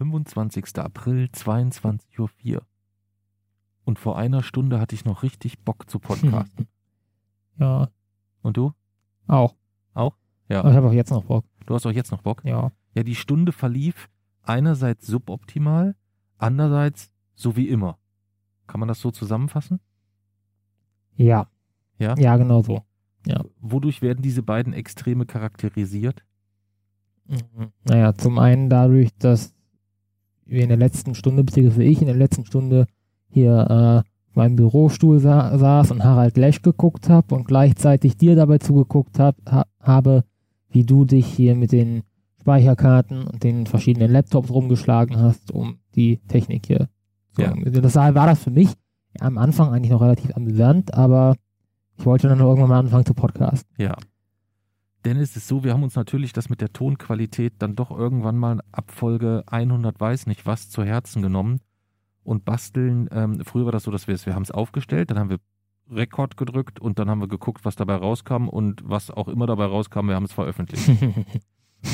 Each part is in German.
25. April, 22.04 Uhr. Und vor einer Stunde hatte ich noch richtig Bock zu podcasten. Ja, Und du? auch. Auch? Ja. Aber ich habe auch jetzt noch Bock. Du hast auch jetzt noch Bock? Ja. Ja, die Stunde verlief einerseits suboptimal, andererseits so wie immer. Kann man das so zusammenfassen? Ja. Ja? Ja, genau so. Wodurch werden diese beiden Extreme charakterisiert? Mhm. Naja, zum einen dadurch, dass wir in der letzten Stunde, beziehungsweise ich in der letzten Stunde hier äh, meinem Bürostuhl sa saß und Harald Lesch geguckt habe und gleichzeitig dir dabei zugeguckt hab, ha habe, wie du dich hier mit den Speicherkarten und den verschiedenen Laptops rumgeschlagen hast, um die Technik hier zu Ja. Das war war das für mich am Anfang eigentlich noch relativ amüsant, aber ich wollte dann irgendwann mal anfangen zu podcasten. Ja. Denn es ist so, wir haben uns natürlich das mit der Tonqualität dann doch irgendwann mal ab Folge 100 weiß nicht was zu Herzen genommen und basteln. Ähm, früher war das so, dass wir es, wir haben es aufgestellt, dann haben wir Rekord gedrückt und dann haben wir geguckt, was dabei rauskam und was auch immer dabei rauskam, wir haben es veröffentlicht.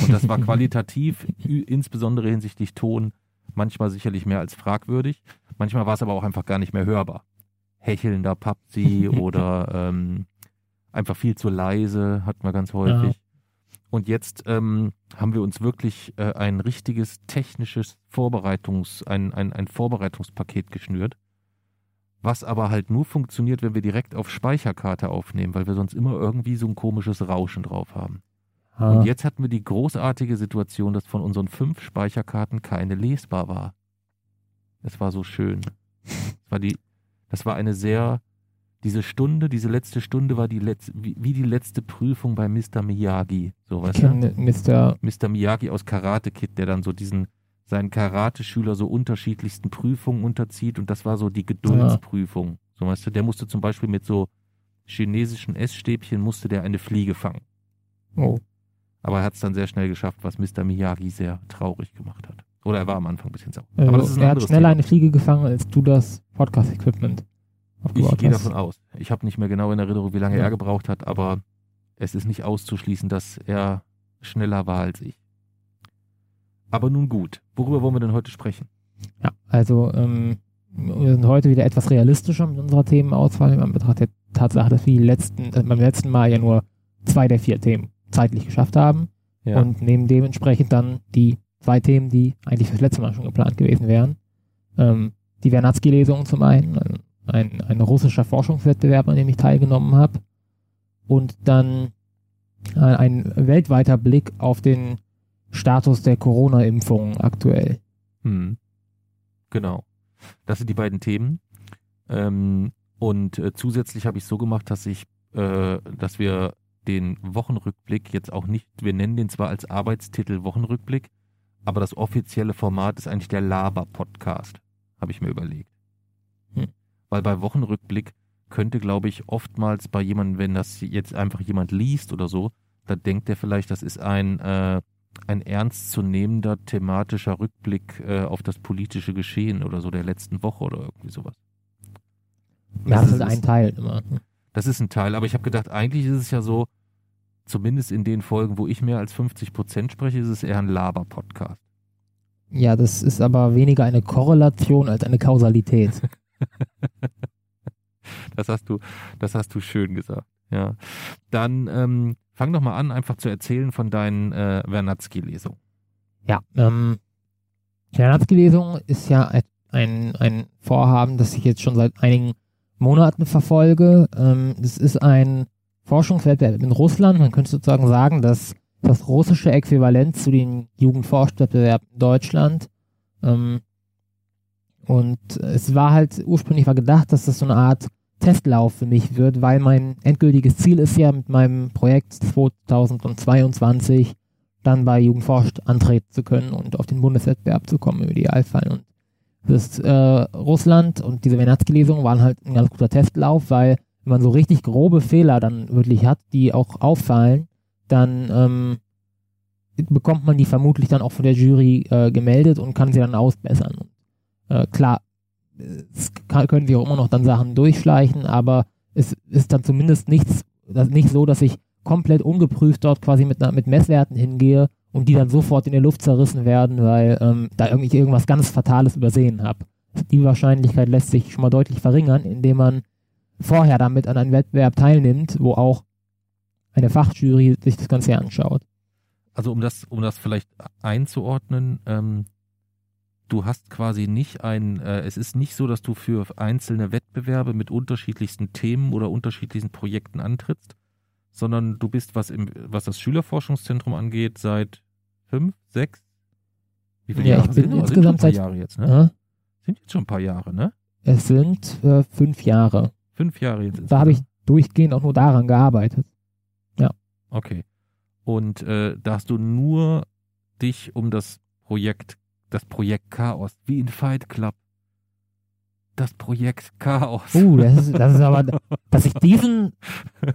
Und das war qualitativ, insbesondere hinsichtlich Ton, manchmal sicherlich mehr als fragwürdig. Manchmal war es aber auch einfach gar nicht mehr hörbar. Hechelnder Papsi oder ähm, einfach viel zu leise, hatten wir ganz häufig. Und jetzt ähm, haben wir uns wirklich äh, ein richtiges technisches Vorbereitungs-, ein, ein, ein Vorbereitungspaket geschnürt, was aber halt nur funktioniert, wenn wir direkt auf Speicherkarte aufnehmen, weil wir sonst immer irgendwie so ein komisches Rauschen drauf haben. Ah, Und jetzt hatten wir die großartige Situation, dass von unseren fünf Speicherkarten keine lesbar war. Es war so schön. Es war die, das war eine sehr, diese Stunde, diese letzte Stunde war die letzte, wie, wie die letzte Prüfung bei Mr. Miyagi. So weißt du? kenne Mr. Mr. Miyagi aus Karate Kid, der dann so diesen, seinen Karate-Schüler so unterschiedlichsten Prüfungen unterzieht und das war so die Geduldsprüfung. So weißt du, der musste zum Beispiel mit so chinesischen Essstäbchen musste der eine Fliege fangen. Oh, Aber er hat es dann sehr schnell geschafft, was Mr. Miyagi sehr traurig gemacht hat. Oder er war am Anfang ein bisschen sauer. also Aber das ist ein er hat schneller Thema. eine Fliege gefangen, als du das Podcast-Equipment Ich gehe davon aus. Ich habe nicht mehr genau in Erinnerung, wie lange Ja. er gebraucht hat, aber es ist nicht auszuschließen, dass er schneller war als ich. Aber nun gut, worüber wollen wir denn heute sprechen? Ja, also ähm, wir sind heute wieder etwas realistischer mit unserer Themenauswahl in Anbetracht der Tatsache, dass wir letzten, äh, beim letzten Mal ja nur zwei der vier Themen zeitlich geschafft haben Ja. und nehmen dementsprechend dann die zwei Themen, die eigentlich fürs letzte Mal schon geplant gewesen wären. Ähm, die Vernadsky-Lesung zum einen, ein, ein, ein russischer Forschungswettbewerb, an dem ich teilgenommen habe und dann äh, ein weltweiter Blick auf den Status der Corona-Impfung aktuell. Hm. Genau. Das sind die beiden Themen. Ähm, und äh, zusätzlich habe ich so gemacht, dass ich, äh, dass wir den Wochenrückblick jetzt auch nicht, wir nennen den zwar als Arbeitstitel Wochenrückblick, aber das offizielle Format ist eigentlich der Laber-Podcast, habe ich mir überlegt. Hm. Weil bei Wochenrückblick könnte, glaube ich, oftmals bei jemandem, wenn das jetzt einfach jemand liest oder so, da denkt er vielleicht, das ist ein, äh, ein ernstzunehmender thematischer Rückblick äh, auf das politische Geschehen oder so der letzten Woche oder irgendwie sowas. Ja, das ist ist- ein Teil immer. Das ist ein Teil, aber ich habe gedacht, eigentlich ist es ja so, zumindest in den Folgen, wo ich mehr als 50 Prozent spreche, ist es eher ein Laber-Podcast. Ja, das ist aber weniger eine Korrelation als eine Kausalität. Das hast du, das hast du schön gesagt. Ja. Dann ähm, fang doch mal an, einfach zu erzählen von deinen äh, Wernatzky-Lesungen. ja, ähm, die Vernadsky-Lesung ist ja ein- ein, Vorhaben, das ich jetzt schon seit einigen Monaten verfolge. Ähm, das ist ein Forschungswettbewerb in Russland. Man könnte sozusagen sagen, dass das russische Äquivalent zu den Jugendforschwettbewerben in Deutschland. Ähm, und es war halt, ursprünglich war gedacht, dass das so eine Art Testlauf für mich wird, weil mein endgültiges Ziel ist ja mit meinem Projekt 2022 dann bei Jugendforscht antreten zu können und auf den Bundeswettbewerb zu kommen im Idealfall. Und das äh, Russland und diese Vernadsky-Lesungen waren halt ein ganz guter Testlauf, weil wenn man so richtig grobe Fehler dann wirklich hat, die auch auffallen, dann ähm, bekommt man die vermutlich dann auch von der Jury äh, gemeldet und kann sie dann ausbessern. Und, äh, klar, kann, können sich auch immer noch dann Sachen durchschleichen, aber es ist dann zumindest nichts, das, nicht so, dass ich komplett ungeprüft dort quasi mit, mit Messwerten hingehe und die dann sofort in der Luft zerrissen werden, weil ähm, da irgendwie irgendwas ganz Fatales übersehen habe. Die Wahrscheinlichkeit lässt sich schon mal deutlich verringern, indem man vorher damit an einem Wettbewerb teilnimmt, wo auch eine Fachjury sich das Ganze anschaut. Also um das, um das vielleicht einzuordnen, ähm, du hast quasi nicht ein, äh, es ist nicht so, dass du für einzelne Wettbewerbe mit unterschiedlichsten Themen oder unterschiedlichen Projekten antrittst, sondern du bist, was, im, was das Schülerforschungszentrum angeht, seit fünf, sechs, wie viele ja, Jahre ich bin sind, insgesamt sind Jahre jetzt, ne? Ja. Sind jetzt schon ein paar Jahre, ne? Es sind äh, fünf Jahre. Fünf Jahre jetzt. Da habe ich durchgehend auch nur daran gearbeitet. Ja. Okay. Und äh, da hast du nur dich um das Projekt, das Projekt Chaos, wie in Fight Club. Das Projekt Chaos. Uh, das ist, das ist aber, dass ich diesen,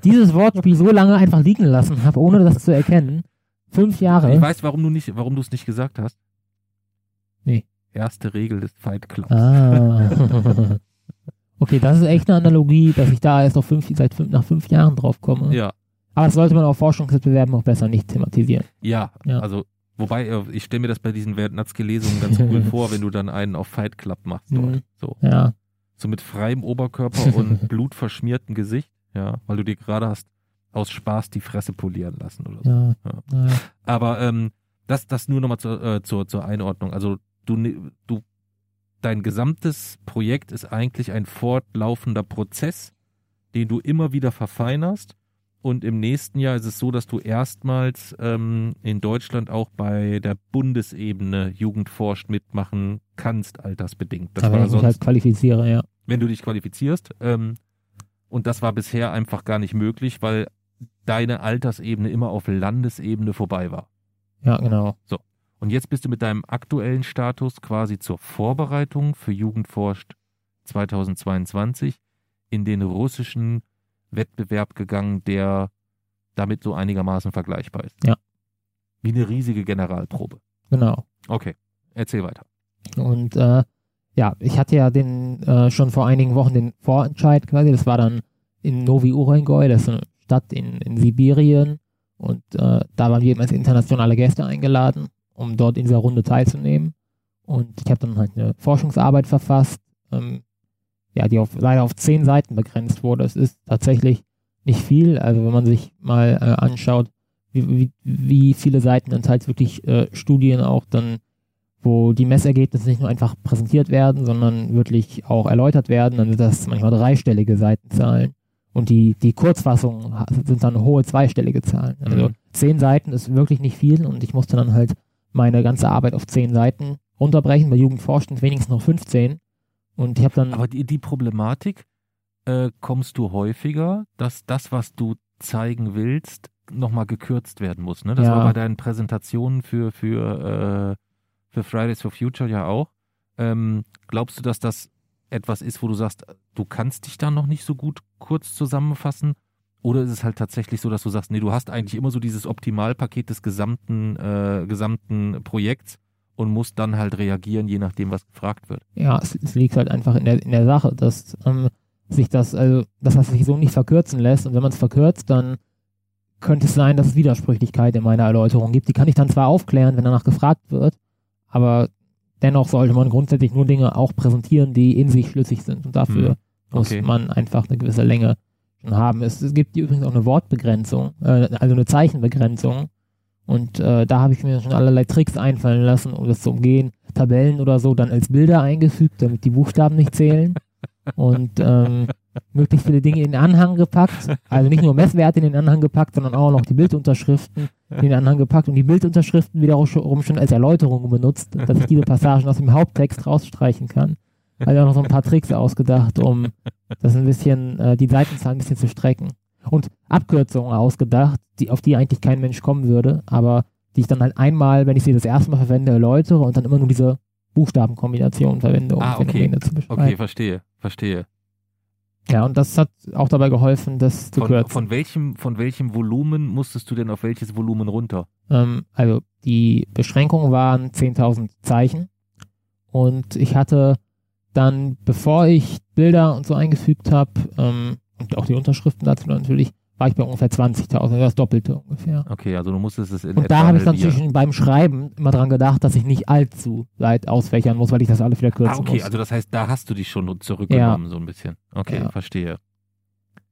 dieses Wortspiel so lange einfach liegen lassen habe, ohne das zu erkennen. Fünf Jahre. Ich weiß, warum du nicht, warum du es nicht gesagt hast. Nee. Erste Regel des Fight Clubs. Ah. okay, das ist echt eine Analogie, dass ich da erst auf fünf, seit fünf, nach fünf Jahren drauf komme. Ja. Aber das sollte man auf Forschungswettbewerben auch besser nicht thematisieren. Ja, ja. also Wobei, äh, ich stelle mir das bei diesen Wertnatzke-Lesungen ganz cool vor, wenn du dann einen auf Fight Club machst dort. Mhm. So. Ja. So mit freiem Oberkörper und blutverschmiertem Gesicht, ja, weil du dir gerade hast aus Spaß die Fresse polieren lassen oder so. Ja. ja. ja. Aber ähm, das, das nur nochmal zur, äh, zur, zur Einordnung. Also du, du, dein gesamtes Projekt ist eigentlich ein fortlaufender Prozess, den du immer wieder verfeinerst. Und im nächsten Jahr ist es so, dass du erstmals ähm, in Deutschland auch bei der Bundesebene Jugendforscht mitmachen kannst, altersbedingt. Das wenn ich mich halt qualifiziere, ja. Wenn du dich qualifizierst. Ähm, und das war bisher einfach gar nicht möglich, weil deine Altersebene immer auf Landesebene vorbei war. Ja, genau. So. Und jetzt bist du mit deinem aktuellen Status quasi zur Vorbereitung für Jugendforscht 2022 in den russischen Wettbewerb gegangen, der damit so einigermaßen vergleichbar ist. Ja. Wie eine riesige Generalprobe. Genau. Okay, erzähl weiter. Und äh, ja, ich hatte ja den äh, schon vor einigen Wochen den Vorentscheid quasi. Das war dann in Novi Urengoy, das ist eine Stadt in, in Sibirien. Und äh, da waren wir eben als internationale Gäste eingeladen, um dort in dieser Runde teilzunehmen. Und ich habe dann halt eine Forschungsarbeit verfasst, ähm, ja, die auf, leider auf zehn Seiten begrenzt wurde. Es ist tatsächlich nicht viel. Also wenn man sich mal äh, anschaut, wie, wie, wie viele Seiten dann halt wirklich äh, Studien auch dann, wo die Messergebnisse nicht nur einfach präsentiert werden, sondern wirklich auch erläutert werden, dann sind das manchmal dreistellige Seitenzahlen. Und die, die Kurzfassungen sind dann hohe zweistellige Zahlen. Also mhm. zehn Seiten ist wirklich nicht viel und ich musste dann halt meine ganze Arbeit auf zehn Seiten runterbrechen. Bei Jugendforschung wenigstens noch 15. Und ich habe dann. Aber die, die Problematik äh, kommst du häufiger, dass das, was du zeigen willst, nochmal gekürzt werden muss. Ne? Das ja. war bei deinen Präsentationen für, für, äh, für Fridays for Future ja auch. Ähm, glaubst du, dass das etwas ist, wo du sagst, du kannst dich da noch nicht so gut kurz zusammenfassen? Oder ist es halt tatsächlich so, dass du sagst, nee, du hast eigentlich immer so dieses Optimalpaket des gesamten, äh, gesamten Projekts und muss dann halt reagieren, je nachdem, was gefragt wird. Ja, es, es liegt halt einfach in der, in der Sache, dass ähm, sich das, also, dass das sich so nicht verkürzen lässt. Und wenn man es verkürzt, dann könnte es sein, dass es Widersprüchlichkeit in meiner Erläuterung gibt. Die kann ich dann zwar aufklären, wenn danach gefragt wird, aber dennoch sollte man grundsätzlich nur Dinge auch präsentieren, die in sich schlüssig sind. Und dafür hm. okay. muss man einfach eine gewisse Länge schon haben. Es, es gibt übrigens auch eine Wortbegrenzung, äh, also eine Zeichenbegrenzung. Und äh, da habe ich mir schon allerlei Tricks einfallen lassen, um das zu umgehen. Tabellen oder so dann als Bilder eingefügt, damit die Buchstaben nicht zählen. Und ähm, möglichst viele Dinge in den Anhang gepackt. Also nicht nur Messwerte in den Anhang gepackt, sondern auch noch die Bildunterschriften in den Anhang gepackt und die Bildunterschriften wiederum schon als Erläuterung benutzt, dass ich diese Passagen aus dem Haupttext rausstreichen kann. Also auch noch so ein paar Tricks ausgedacht, um das ein bisschen, äh, die Seitenzahl ein bisschen zu strecken und Abkürzungen ausgedacht, die, auf die eigentlich kein Mensch kommen würde, aber die ich dann halt einmal, wenn ich sie das erste Mal verwende, erläutere und dann immer nur diese Buchstabenkombination verwende, um ah, okay. Phänomene zu beschreiben. Okay, verstehe, verstehe. Ja, und das hat auch dabei geholfen, das zu von, kürzen. Von welchem, von welchem Volumen musstest du denn auf welches Volumen runter? Ähm, also die Beschränkung waren 10.000 Zeichen und ich hatte dann, bevor ich Bilder und so eingefügt habe, ähm, und auch die Unterschriften dazu natürlich, war ich bei ungefähr 20.000, also das Doppelte ungefähr. Okay, also du musstest es in Und da habe ich dann zwischen beim Schreiben immer dran gedacht, dass ich nicht allzu weit ausfächern muss, weil ich das alles wieder kürzen Ah, okay, muss. also das heißt, da hast du dich schon zurückgenommen, so ein bisschen. Okay, Ja. verstehe.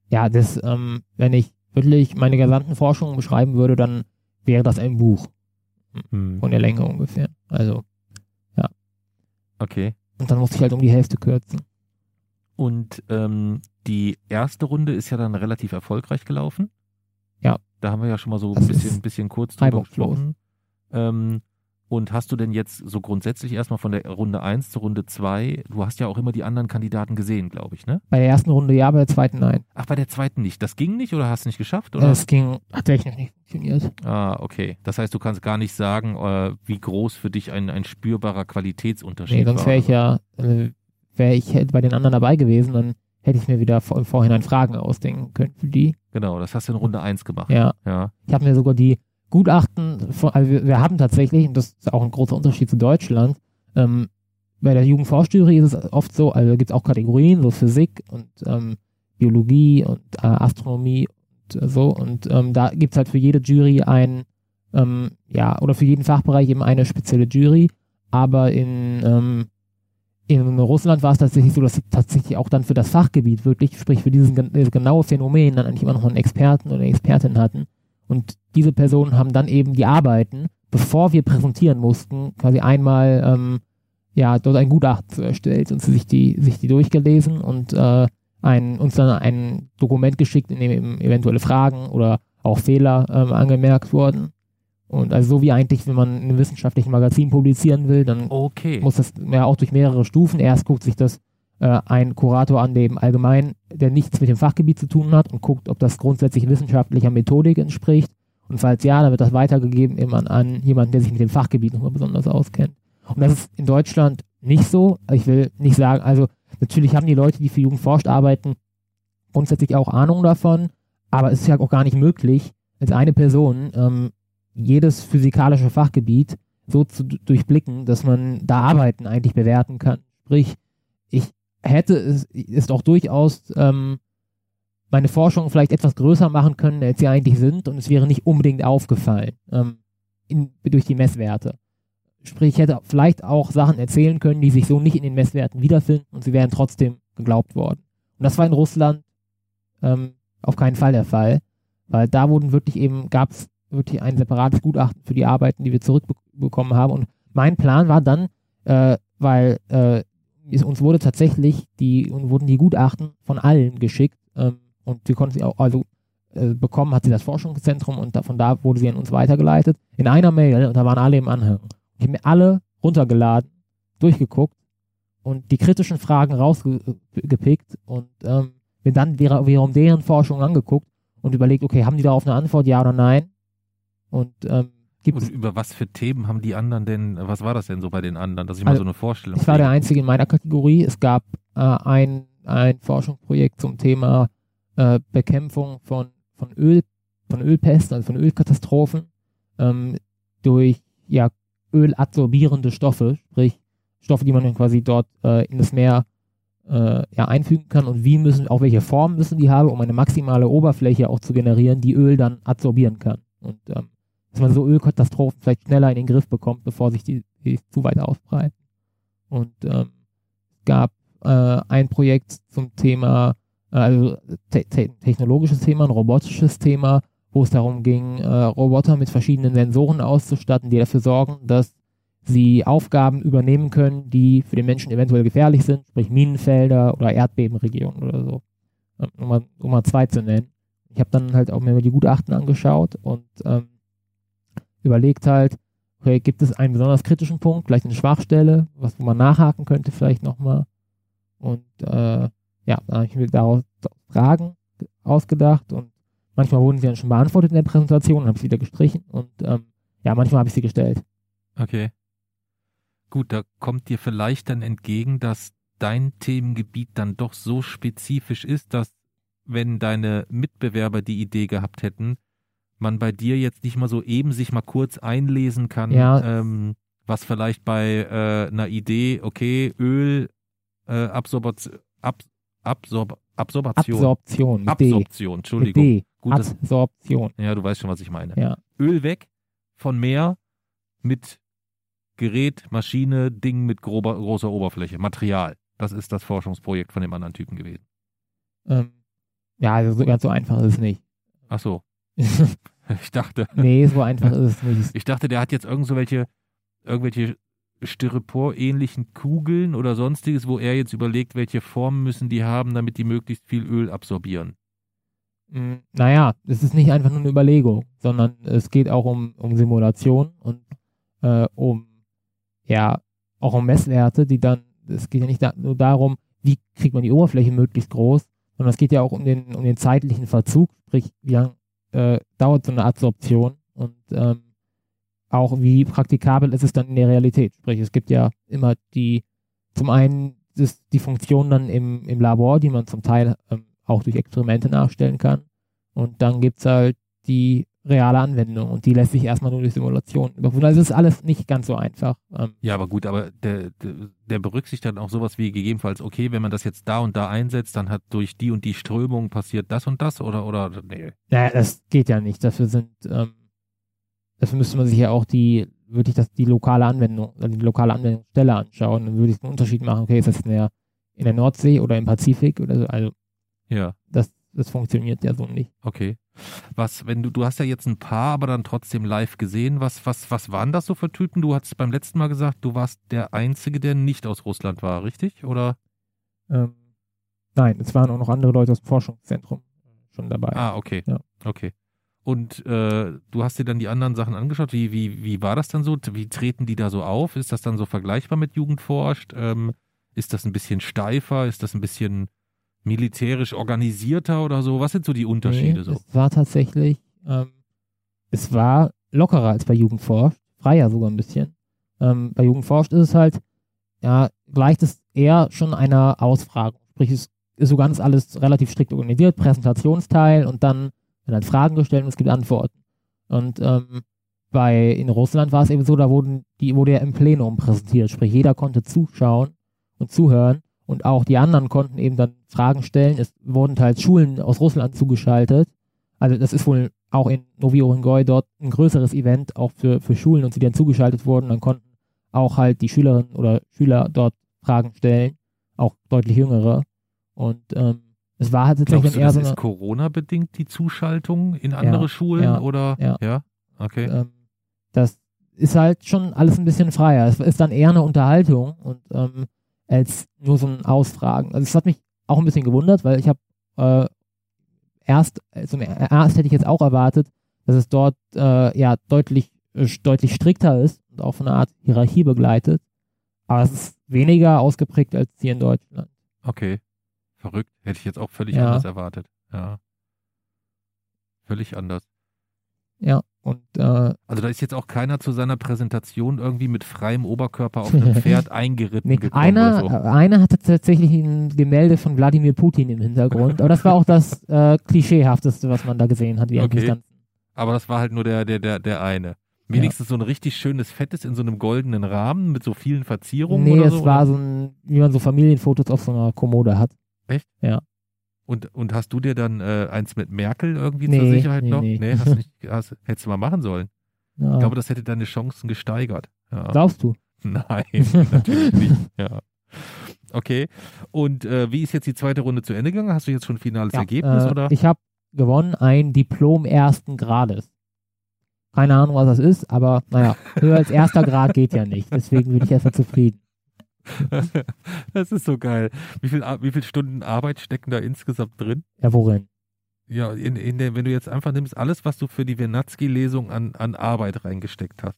ja, das, ähm, wenn ich wirklich meine gesamten Forschungen beschreiben würde, dann wäre das ein Buch Hm. von der Länge ungefähr. Also, Okay. und dann musste ich halt um die Hälfte kürzen. Und ähm, die erste Runde ist ja dann relativ erfolgreich gelaufen. Ja. Da haben wir ja schon mal so ein Das bisschen, ein bisschen kurz drüber gesprochen. Ähm, und hast du denn jetzt so grundsätzlich erstmal von der Runde 1 zur Runde 2, du hast ja auch immer die anderen Kandidaten gesehen, glaube ich, ne? Bei der ersten Runde ja, bei der zweiten nein. Ach, bei der zweiten nicht. Das ging nicht oder hast du nicht geschafft? Oder? Es ging, hat technisch nicht funktioniert. ah, okay. Das heißt, du kannst gar nicht sagen, äh, wie groß für dich ein, ein spürbarer Qualitätsunterschied Nee, sonst war. wäre ich ja, äh, wäre ich bei den anderen dabei gewesen, dann hätte ich mir wieder vor, im Vorhinein Fragen ausdenken können für die. Genau, das hast du in Runde 1 gemacht. Ja. Ja. Ich habe mir sogar die Gutachten, von, also wir, wir haben tatsächlich, und das ist auch ein großer Unterschied zu Deutschland, ähm, bei der Jugendforschjury ist es oft so, also gibt es auch Kategorien, so Physik und ähm, Biologie und äh, Astronomie und äh, so. Und ähm, da gibt es halt für jede Jury ein, ähm, ja, oder für jeden Fachbereich eben eine spezielle Jury. Aber in, ähm, in Russland war es tatsächlich so, dass tatsächlich auch dann für das Fachgebiet wirklich, sprich für dieses genaue Phänomen, dann eigentlich immer noch einen Experten oder eine Expertin hatten. Und diese Personen haben dann eben die Arbeiten, bevor wir präsentieren mussten, quasi einmal ähm, ja dort ein Gutachten erstellt und sich die sich die durchgelesen und äh, ein, uns dann ein Dokument geschickt, in dem eben eventuelle Fragen oder auch Fehler ähm, angemerkt wurden. Und also so wie eigentlich, wenn man in einem wissenschaftlichen Magazin publizieren will, dann Okay. muss das ja auch durch mehrere Stufen. Erst guckt sich das äh, ein Kurator an, der eben allgemein, der nichts mit dem Fachgebiet zu tun hat und guckt, ob das grundsätzlich wissenschaftlicher Methodik entspricht. Und falls ja, dann wird das weitergegeben eben an, an jemanden, der sich mit dem Fachgebiet nochmal besonders auskennt. Und das ist in Deutschland nicht so. Ich will nicht sagen, also natürlich haben die Leute, die für Jugend forscht arbeiten, grundsätzlich auch Ahnung davon, aber es ist ja auch gar nicht möglich, als eine Person ähm, jedes physikalische Fachgebiet so zu durchblicken, dass man da Arbeiten eigentlich bewerten kann. Sprich, ich hätte es ist auch durchaus ähm, meine Forschung vielleicht etwas größer machen können, als sie eigentlich sind, und es wäre nicht unbedingt aufgefallen ähm, in, durch die Messwerte. Sprich, ich hätte vielleicht auch Sachen erzählen können, die sich so nicht in den Messwerten wiederfinden, und sie wären trotzdem geglaubt worden. Und das war in Russland ähm, auf keinen Fall der Fall, weil da wurden wirklich eben, gab es wirklich ein separates Gutachten für die Arbeiten, die wir zurückbekommen haben. Und mein Plan war dann, äh, weil äh, es, uns wurde tatsächlich die wurden die Gutachten von allen geschickt ähm, und wir konnten sie auch, also äh, bekommen hat sie das Forschungszentrum und da, von da wurde sie an uns weitergeleitet in einer Mail und da waren alle im Anhang. Ich habe mir alle runtergeladen, durchgeguckt und die kritischen Fragen rausgepickt und ähm, mir dann wiederum deren Forschung angeguckt und überlegt, okay, haben die darauf eine Antwort, ja oder nein? Und ähm, Und über was für Themen haben die anderen denn, was war das denn so bei den anderen, dass ich mal Also, so eine Vorstellung ich war der? Einzige in meiner Kategorie. Es gab äh, ein, ein Forschungsprojekt zum Thema äh, Bekämpfung von, von Öl, von Ölpesten, also von Ölkatastrophen, ähm, durch ja, öladsorbierende Stoffe, sprich Stoffe, die man dann quasi dort äh, in das Meer äh, ja, einfügen kann und wie müssen, auch welche Formen müssen die haben, um eine maximale Oberfläche auch zu generieren, die Öl dann adsorbieren kann. Und ähm, dass man so Ölkatastrophen vielleicht schneller in den Griff bekommt, bevor sich die, die zu weit ausbreiten. Und ähm, gab äh, ein Projekt zum Thema, äh, also te te technologisches Thema, ein robotisches Thema, wo es darum ging, äh, Roboter mit verschiedenen Sensoren auszustatten, die dafür sorgen, dass sie Aufgaben übernehmen können, die für den Menschen eventuell gefährlich sind, sprich Minenfelder oder Erdbebenregionen oder so. Ähm, um, mal, um mal zwei zu nennen. Ich habe dann halt auch mir die Gutachten angeschaut und ähm, überlegt halt, okay, gibt es einen besonders kritischen Punkt, vielleicht eine Schwachstelle, was wo man nachhaken könnte vielleicht nochmal. Und äh, ja, dann habe ich mir daraus Fragen ausgedacht und manchmal wurden sie dann schon beantwortet in der Präsentation, habe ich sie wieder gestrichen und ähm, ja, manchmal habe ich sie gestellt. Okay. Gut, da kommt dir vielleicht dann entgegen, dass dein Themengebiet dann doch so spezifisch ist, dass wenn deine Mitbewerber die Idee gehabt hätten, man bei dir jetzt nicht mal so eben sich mal kurz einlesen kann, Ja. ähm, was vielleicht bei äh, einer Idee, okay, Öl, äh, Absorbat, Ab, Absorb, Absorption, Absorption. Absorption, Entschuldigung, D. Gut, das, Adsorption. ja, du weißt schon, was ich meine. Ja. Öl weg von Meer mit Gerät, Maschine, Ding mit grober, großer Oberfläche, Material. Das ist das Forschungsprojekt von dem anderen Typen gewesen. Ähm, ja, also so ganz so einfach ist es nicht. Ach so, ich dachte, nee, so einfach ist es nicht. ich dachte, der hat jetzt irgend so welche, irgendwelche Styropor-ähnlichen Kugeln oder sonstiges, wo er jetzt überlegt, welche Formen müssen die haben, damit die möglichst viel Öl absorbieren. Mm, Naja, es ist nicht einfach nur eine Überlegung, sondern es geht auch um, um Simulation und äh, um, ja, auch um Messwerte, die dann, es geht ja nicht da, nur darum, wie kriegt man die Oberfläche möglichst groß, sondern es geht ja auch um den, um den zeitlichen Verzug, sprich, wie lang äh, dauert so eine Adsorption und ähm, auch wie praktikabel ist es dann in der Realität. Sprich, es gibt ja immer die, zum einen ist die Funktion dann im, im Labor, die man zum Teil ähm, auch durch Experimente nachstellen kann. Und dann gibt's halt die reale Anwendung und die lässt sich erstmal nur durch Simulation überprüfen. Also es ist alles nicht ganz so einfach. Ähm, Ja, aber gut, aber der, der, der berücksichtigt dann auch sowas wie gegebenenfalls, okay, wenn man das jetzt da und da einsetzt, dann hat durch die und die Strömung passiert das und das oder, oder, nee. naja, das geht ja nicht. Dafür sind, ähm, dafür müsste man sich ja auch die, wirklich das, die lokale Anwendung, also die lokale Anwendungsstelle anschauen. Dann würde ich einen Unterschied machen, okay, ist das in der, in der Nordsee oder im Pazifik oder so. Also Ja, das, das funktioniert ja so nicht. okay. Was, wenn du, du hast ja jetzt ein paar, aber dann trotzdem live gesehen, was, was, was waren das so für Typen? Du hast beim letzten Mal gesagt, du warst der Einzige, der nicht aus Russland war, richtig? Oder? Ähm, nein, es waren auch noch andere Leute aus dem Forschungszentrum schon dabei. Ah, okay. Ja. Okay. Und äh, du hast dir dann die anderen Sachen angeschaut. Wie, wie, wie war das dann so? Wie treten die da so auf? Ist das dann so vergleichbar mit Jugendforscht? Ähm, ist das ein bisschen steifer? Ist das ein bisschen militärisch organisierter oder so? Was sind so die Unterschiede Nee, so? Es war tatsächlich, ähm, es war lockerer als bei Jugendforscht, freier sogar ein bisschen. Ähm, bei Jugendforscht ist es halt, ja, gleicht es eher schon einer Ausfragung. Sprich, es ist so ganz alles relativ strikt organisiert, Präsentationsteil und dann werden halt Fragen gestellt und es gibt Antworten. Und ähm, bei in Russland war es eben so, da wurden die wurde ja im Plenum präsentiert, sprich jeder konnte zuschauen und zuhören und auch die anderen konnten eben dann Fragen stellen. Es wurden teils Schulen aus Russland zugeschaltet. Also das ist wohl auch in Novi Orengoi dort ein größeres Event auch für, für Schulen und sie dann zugeschaltet wurden. Dann konnten auch halt die Schülerinnen oder Schüler dort Fragen stellen, auch deutlich jüngere. Und ähm, es war halt tatsächlich Glaubst du, eher das so ist eine, Corona-bedingt, die Zuschaltung in andere Schulen? ja, oder? ja. Okay. ähm, das ist halt schon alles ein bisschen freier. Es ist dann eher eine Unterhaltung und ähm, als nur so ein Ausfragen. Also es hat mich auch ein bisschen gewundert, weil ich habe äh, erst, also erst hätte ich jetzt auch erwartet, dass es dort äh, ja deutlich äh, deutlich strikter ist und auch von einer Art Hierarchie begleitet. Aber es ist weniger ausgeprägt als hier in Deutschland. Okay. Verrückt. Hätte ich jetzt auch völlig Ja. anders erwartet. Ja. Völlig anders. Ja, und äh, Also da ist jetzt auch keiner zu seiner Präsentation irgendwie mit freiem Oberkörper auf einem Pferd eingeritten Nee, gekommen einer, so. einer hatte tatsächlich ein Gemälde von Wladimir Putin im Hintergrund, aber das war auch das äh, Klischeehafteste, was man da gesehen hat. Okay. Aber das war halt nur der, der, der, der eine. Wenigstens so ein richtig schönes Fettes in so einem goldenen Rahmen mit so vielen Verzierungen Nee, oder es so. war oder? so ein, wie man so Familienfotos auf so einer Kommode hat. Und, und hast du dir dann äh, eins mit Merkel irgendwie Nee, zur Sicherheit nee, noch? nee. hast nicht, hast, hättest du mal machen sollen. Ja. Ich glaube, das hätte deine Chancen gesteigert. Ja. Glaubst du? Nein, natürlich nicht. Ja. Okay. Und äh, wie ist jetzt die zweite Runde zu Ende gegangen? Hast du jetzt schon ein finales Ergebnis äh, oder? Ich habe gewonnen ein Diplom ersten Grades. Keine Ahnung, was das ist, aber naja, höher als erster Grad geht ja nicht. Deswegen bin ich erstmal zufrieden. das ist so geil. Wie viel, wie viel Stunden Arbeit stecken da insgesamt drin? Ja, worin? Ja, in, in der, wenn du jetzt einfach nimmst, alles, was du für die Vernatzki-Lesung an, an Arbeit reingesteckt hast.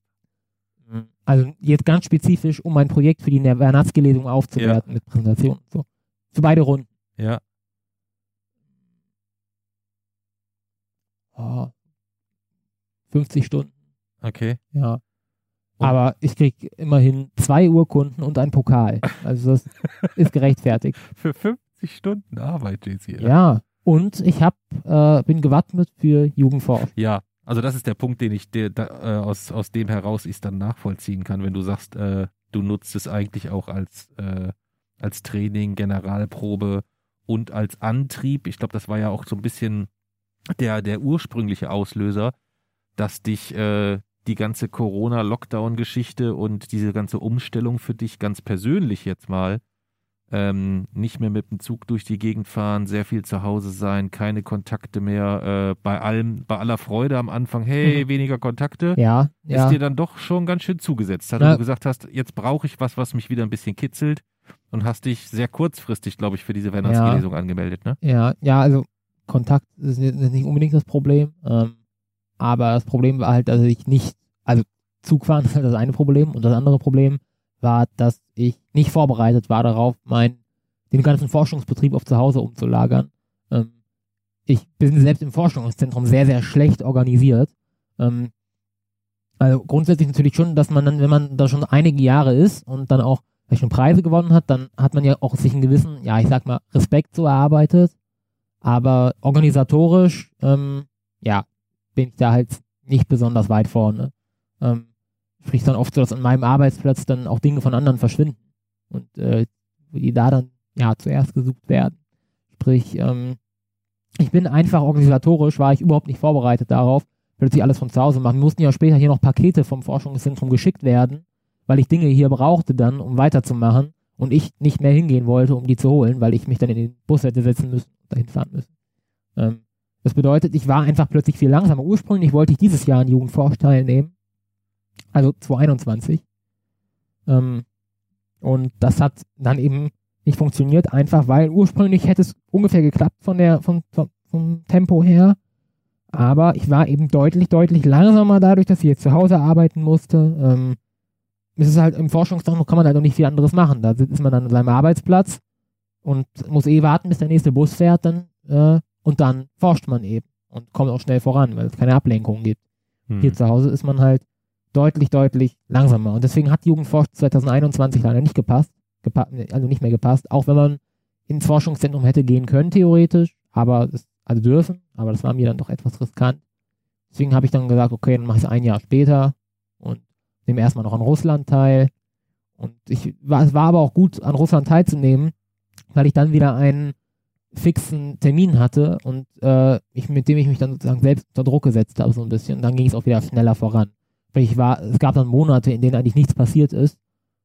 Also jetzt ganz spezifisch, um mein Projekt für die Vernatzki-Lesung aufzuwerten mit Präsentation und so. Für beide Runden. Ja. Oh, 50 Stunden, Okay. ja. Aber ich krieg immerhin zwei Urkunden und einen Pokal. Also das ist gerechtfertigt. Für 50 Stunden Arbeit, JC. Ja. Und ich hab, äh, bin gewappnet für Jugendforsch. Ja, also das ist der Punkt, den ich der, da, äh, aus, aus dem heraus ich dann nachvollziehen kann, wenn du sagst, äh, du nutzt es eigentlich auch als, äh, als Training, Generalprobe und als Antrieb. Ich glaube, das war ja auch so ein bisschen der, der ursprüngliche Auslöser, dass dich äh, die ganze Corona-Lockdown-Geschichte und diese ganze Umstellung für dich ganz persönlich jetzt mal ähm, nicht mehr mit dem Zug durch die Gegend fahren, sehr viel zu Hause sein, keine Kontakte mehr, äh, bei allem, bei aller Freude am Anfang, hey, mhm. weniger Kontakte, ja, ja. ist dir dann doch schon ganz schön zugesetzt hat. Ja. Und du gesagt hast, jetzt brauche ich was, was mich wieder ein bisschen kitzelt und hast dich sehr kurzfristig, glaube ich, für diese Weihnachtsgelesung ja. angemeldet, ne? Ja, ja, also Kontakt ist nicht unbedingt das Problem, ähm, aber das Problem war halt, dass ich nicht, also Zugfahren ist halt das eine Problem und das andere Problem war, dass ich nicht vorbereitet war darauf, mein, den ganzen Forschungsbetrieb auf zu Hause umzulagern. Ähm, ich bin selbst im Forschungszentrum sehr, sehr schlecht organisiert. Ähm, also grundsätzlich natürlich schon, dass man dann, wenn man da schon einige Jahre ist und dann auch schon Preise gewonnen hat, dann hat man ja auch sich einen gewissen, ja, ich sag mal, Respekt so erarbeitet. Aber organisatorisch, ähm, ja, bin ich da halt nicht besonders weit vorne. Ähm, sprich dann oft so, dass an meinem Arbeitsplatz dann auch Dinge von anderen verschwinden und äh, die da dann ja zuerst gesucht werden. Sprich, ähm, ich bin einfach organisatorisch, war ich überhaupt nicht vorbereitet darauf, plötzlich alles von zu Hause machen. Wir mussten ja später hier noch Pakete vom Forschungszentrum geschickt werden, weil ich Dinge hier brauchte dann, um weiterzumachen und ich nicht mehr hingehen wollte, um die zu holen, weil ich mich dann in den Bus hätte setzen müssen und dahin fahren müssen. Ähm, das bedeutet, ich war einfach plötzlich viel langsamer. Ursprünglich wollte ich dieses Jahr an Jugendforsch teilnehmen, also 2021. Ähm, und das hat dann eben nicht funktioniert, einfach weil ursprünglich hätte es ungefähr geklappt von der, von, von, vom Tempo her. Aber ich war eben deutlich, deutlich langsamer dadurch, dass ich jetzt zu Hause arbeiten musste. Ähm, es ist halt im Forschungszentrum kann man halt auch nicht viel anderes machen. Da ist man dann an seinem Arbeitsplatz und muss eh warten, bis der nächste Bus fährt dann äh, und dann forscht man eben und kommt auch schnell voran, weil es keine Ablenkung gibt. Hm. Hier zu Hause ist man halt deutlich, deutlich langsamer. Und deswegen hat Jugendforsch 2021 leider nicht gepasst, gepa also nicht mehr gepasst, auch wenn man ins Forschungszentrum hätte gehen können, theoretisch, aber das, also dürfen, aber das war mir dann doch etwas riskant. Deswegen habe ich dann gesagt, okay, dann mache ich es ein Jahr später und nehme erstmal noch an Russland teil. Und ich war, es war aber auch gut, an Russland teilzunehmen, weil ich dann wieder einen fixen Termin hatte und äh, ich, mit dem ich mich dann sozusagen selbst unter Druck gesetzt habe, so ein bisschen. Und dann ging es auch wieder schneller voran ich war, es gab dann Monate, in denen eigentlich nichts passiert ist.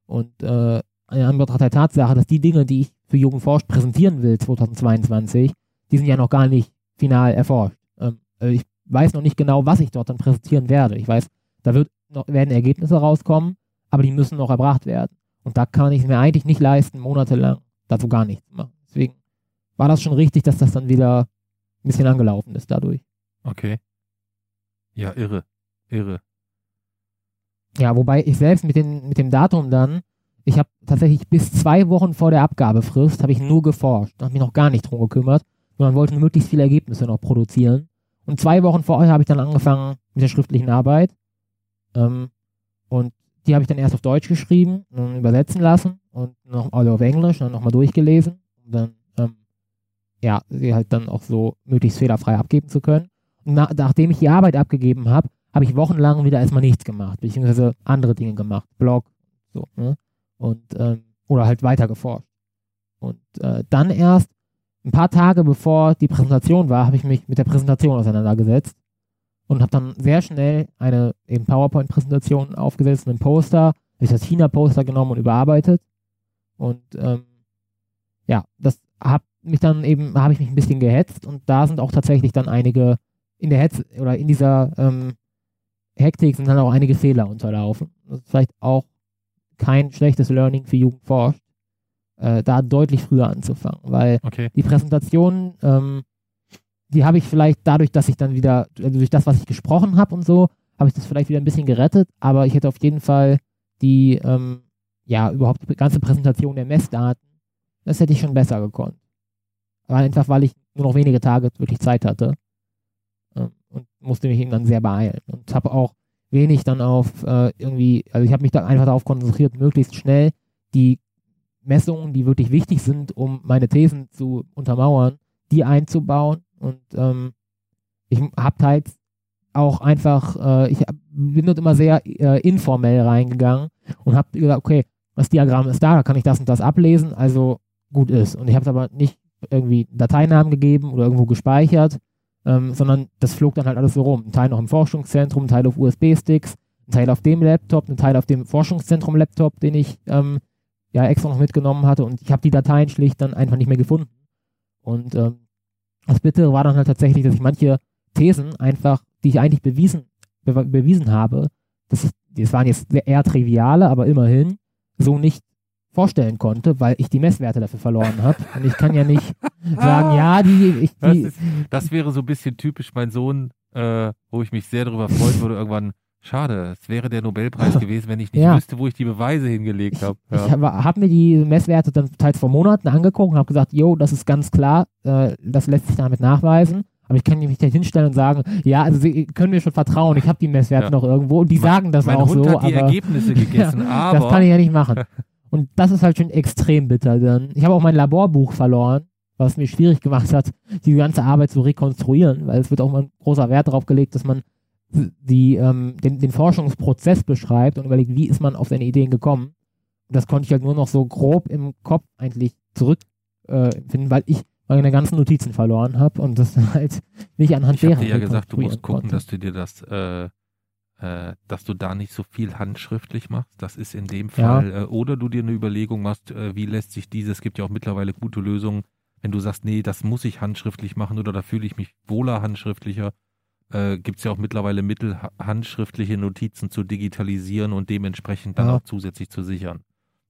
Und äh, in Anbetracht der Tatsache, dass die Dinge, die ich für Jugend forscht präsentieren will 2022, die sind ja noch gar nicht final erforscht. Ähm, also ich weiß noch nicht genau, was ich dort dann präsentieren werde. Ich weiß, da wird noch, werden Ergebnisse rauskommen, aber die müssen noch erbracht werden. Und da kann ich es mir eigentlich nicht leisten, monatelang dazu gar nichts zu machen. Deswegen war das schon richtig, dass das dann wieder ein bisschen angelaufen ist dadurch. Okay. Ja, irre. Irre. Ja, wobei ich selbst mit, den, mit dem Datum dann, ich habe tatsächlich bis zwei Wochen vor der Abgabefrist, habe ich nur geforscht, habe mich noch gar nicht drum gekümmert, sondern wollte möglichst viele Ergebnisse noch produzieren. Und zwei Wochen vorher habe ich dann angefangen mit der schriftlichen Arbeit. Ähm, und die habe ich dann erst auf Deutsch geschrieben und übersetzen lassen und noch also auf Englisch und dann nochmal durchgelesen. Und dann, ähm, ja, sie halt dann auch so möglichst fehlerfrei abgeben zu können. Und na, nachdem ich die Arbeit abgegeben habe, habe ich wochenlang wieder erstmal nichts gemacht, beziehungsweise andere Dinge gemacht, Blog, so, ne? Und, ähm, oder halt weiter geforscht. Und äh, dann erst ein paar Tage bevor die Präsentation war, habe ich mich mit der Präsentation auseinandergesetzt und habe dann sehr schnell eine eben PowerPoint-Präsentation aufgesetzt, einen Poster, habe ich das China-Poster genommen und überarbeitet. Und ähm, ja, das habe mich dann eben, habe ich mich ein bisschen gehetzt und da sind auch tatsächlich dann einige in der Hetze oder in dieser ähm, Hektik sind dann auch einige Fehler unterlaufen. Das ist vielleicht auch kein schlechtes Learning für Jugend forscht, äh, da deutlich früher anzufangen, weil okay. die Präsentation, ähm, die habe ich vielleicht dadurch, dass ich dann wieder, also durch das, was ich gesprochen habe und so, habe ich das vielleicht wieder ein bisschen gerettet, aber ich hätte auf jeden Fall die, ähm, ja, überhaupt die ganze Präsentation der Messdaten, das hätte ich schon besser gekonnt. Einfach, weil ich nur noch wenige Tage wirklich Zeit hatte und musste mich eben dann sehr beeilen und habe auch wenig dann auf äh, irgendwie, also ich habe mich dann einfach darauf konzentriert, möglichst schnell die Messungen, die wirklich wichtig sind, um meine Thesen zu untermauern, die einzubauen und ähm, ich habe halt auch einfach, äh, ich bin dort immer sehr äh, informell reingegangen und habe gesagt, okay, das Diagramm ist da, da kann ich das und das ablesen, also gut ist. Und ich habe es aber nicht irgendwie Dateinamen gegeben oder irgendwo gespeichert, ähm, sondern das flog dann halt alles so rum. Ein Teil noch im Forschungszentrum, ein Teil auf USB-Sticks, ein Teil auf dem Laptop, ein Teil auf dem Forschungszentrum-Laptop, den ich ähm, ja extra noch mitgenommen hatte und ich habe die Dateien schlicht dann einfach nicht mehr gefunden. Und ähm, das Bittere war dann halt tatsächlich, dass ich manche Thesen einfach, die ich eigentlich bewiesen, be bewiesen habe, das, ist, das waren jetzt eher triviale, aber immerhin so nicht vorstellen konnte, weil ich die Messwerte dafür verloren habe. Und ich kann ja nicht sagen, ja, die, ich, die. Das, ist, das wäre so ein bisschen typisch mein Sohn, äh, wo ich mich sehr darüber freuen würde, irgendwann Schade, es wäre der Nobelpreis gewesen, wenn ich nicht ja. wüsste, wo ich die Beweise hingelegt habe. Ja. Ich habe hab mir die Messwerte dann teils vor Monaten angeguckt und habe gesagt, jo, das ist ganz klar, äh, das lässt sich damit nachweisen. Aber ich kann mich nicht hinstellen und sagen, ja, also sie können mir schon vertrauen, ich habe die Messwerte ja. noch irgendwo und die mein, sagen das mein auch Hund so. Hat die aber, Ergebnisse gegessen, aber das kann ich ja nicht machen. Und das ist halt schon extrem bitter. Denn ich habe auch mein Laborbuch verloren, was mir schwierig gemacht hat, die ganze Arbeit zu rekonstruieren, weil es wird auch mal ein großer Wert darauf gelegt, dass man die, ähm, den, den Forschungsprozess beschreibt und überlegt, wie ist man auf seine Ideen gekommen. Und das konnte ich halt nur noch so grob im Kopf eigentlich zurückfinden, äh, weil ich meine ganzen Notizen verloren habe und das halt nicht anhand ich deren. Ich habe dir ja gesagt, du musst gucken, konnte. dass du dir das, äh, äh, dass du da nicht so viel handschriftlich machst. Das ist in dem Fall, ja. äh, oder du dir eine Überlegung machst, äh, wie lässt sich dieses, es gibt ja auch mittlerweile gute Lösungen, wenn du sagst, nee, das muss ich handschriftlich machen oder da fühle ich mich wohler handschriftlicher, äh, gibt es ja auch mittlerweile Mittel, handschriftliche Notizen zu digitalisieren und dementsprechend dann ja. auch zusätzlich zu sichern.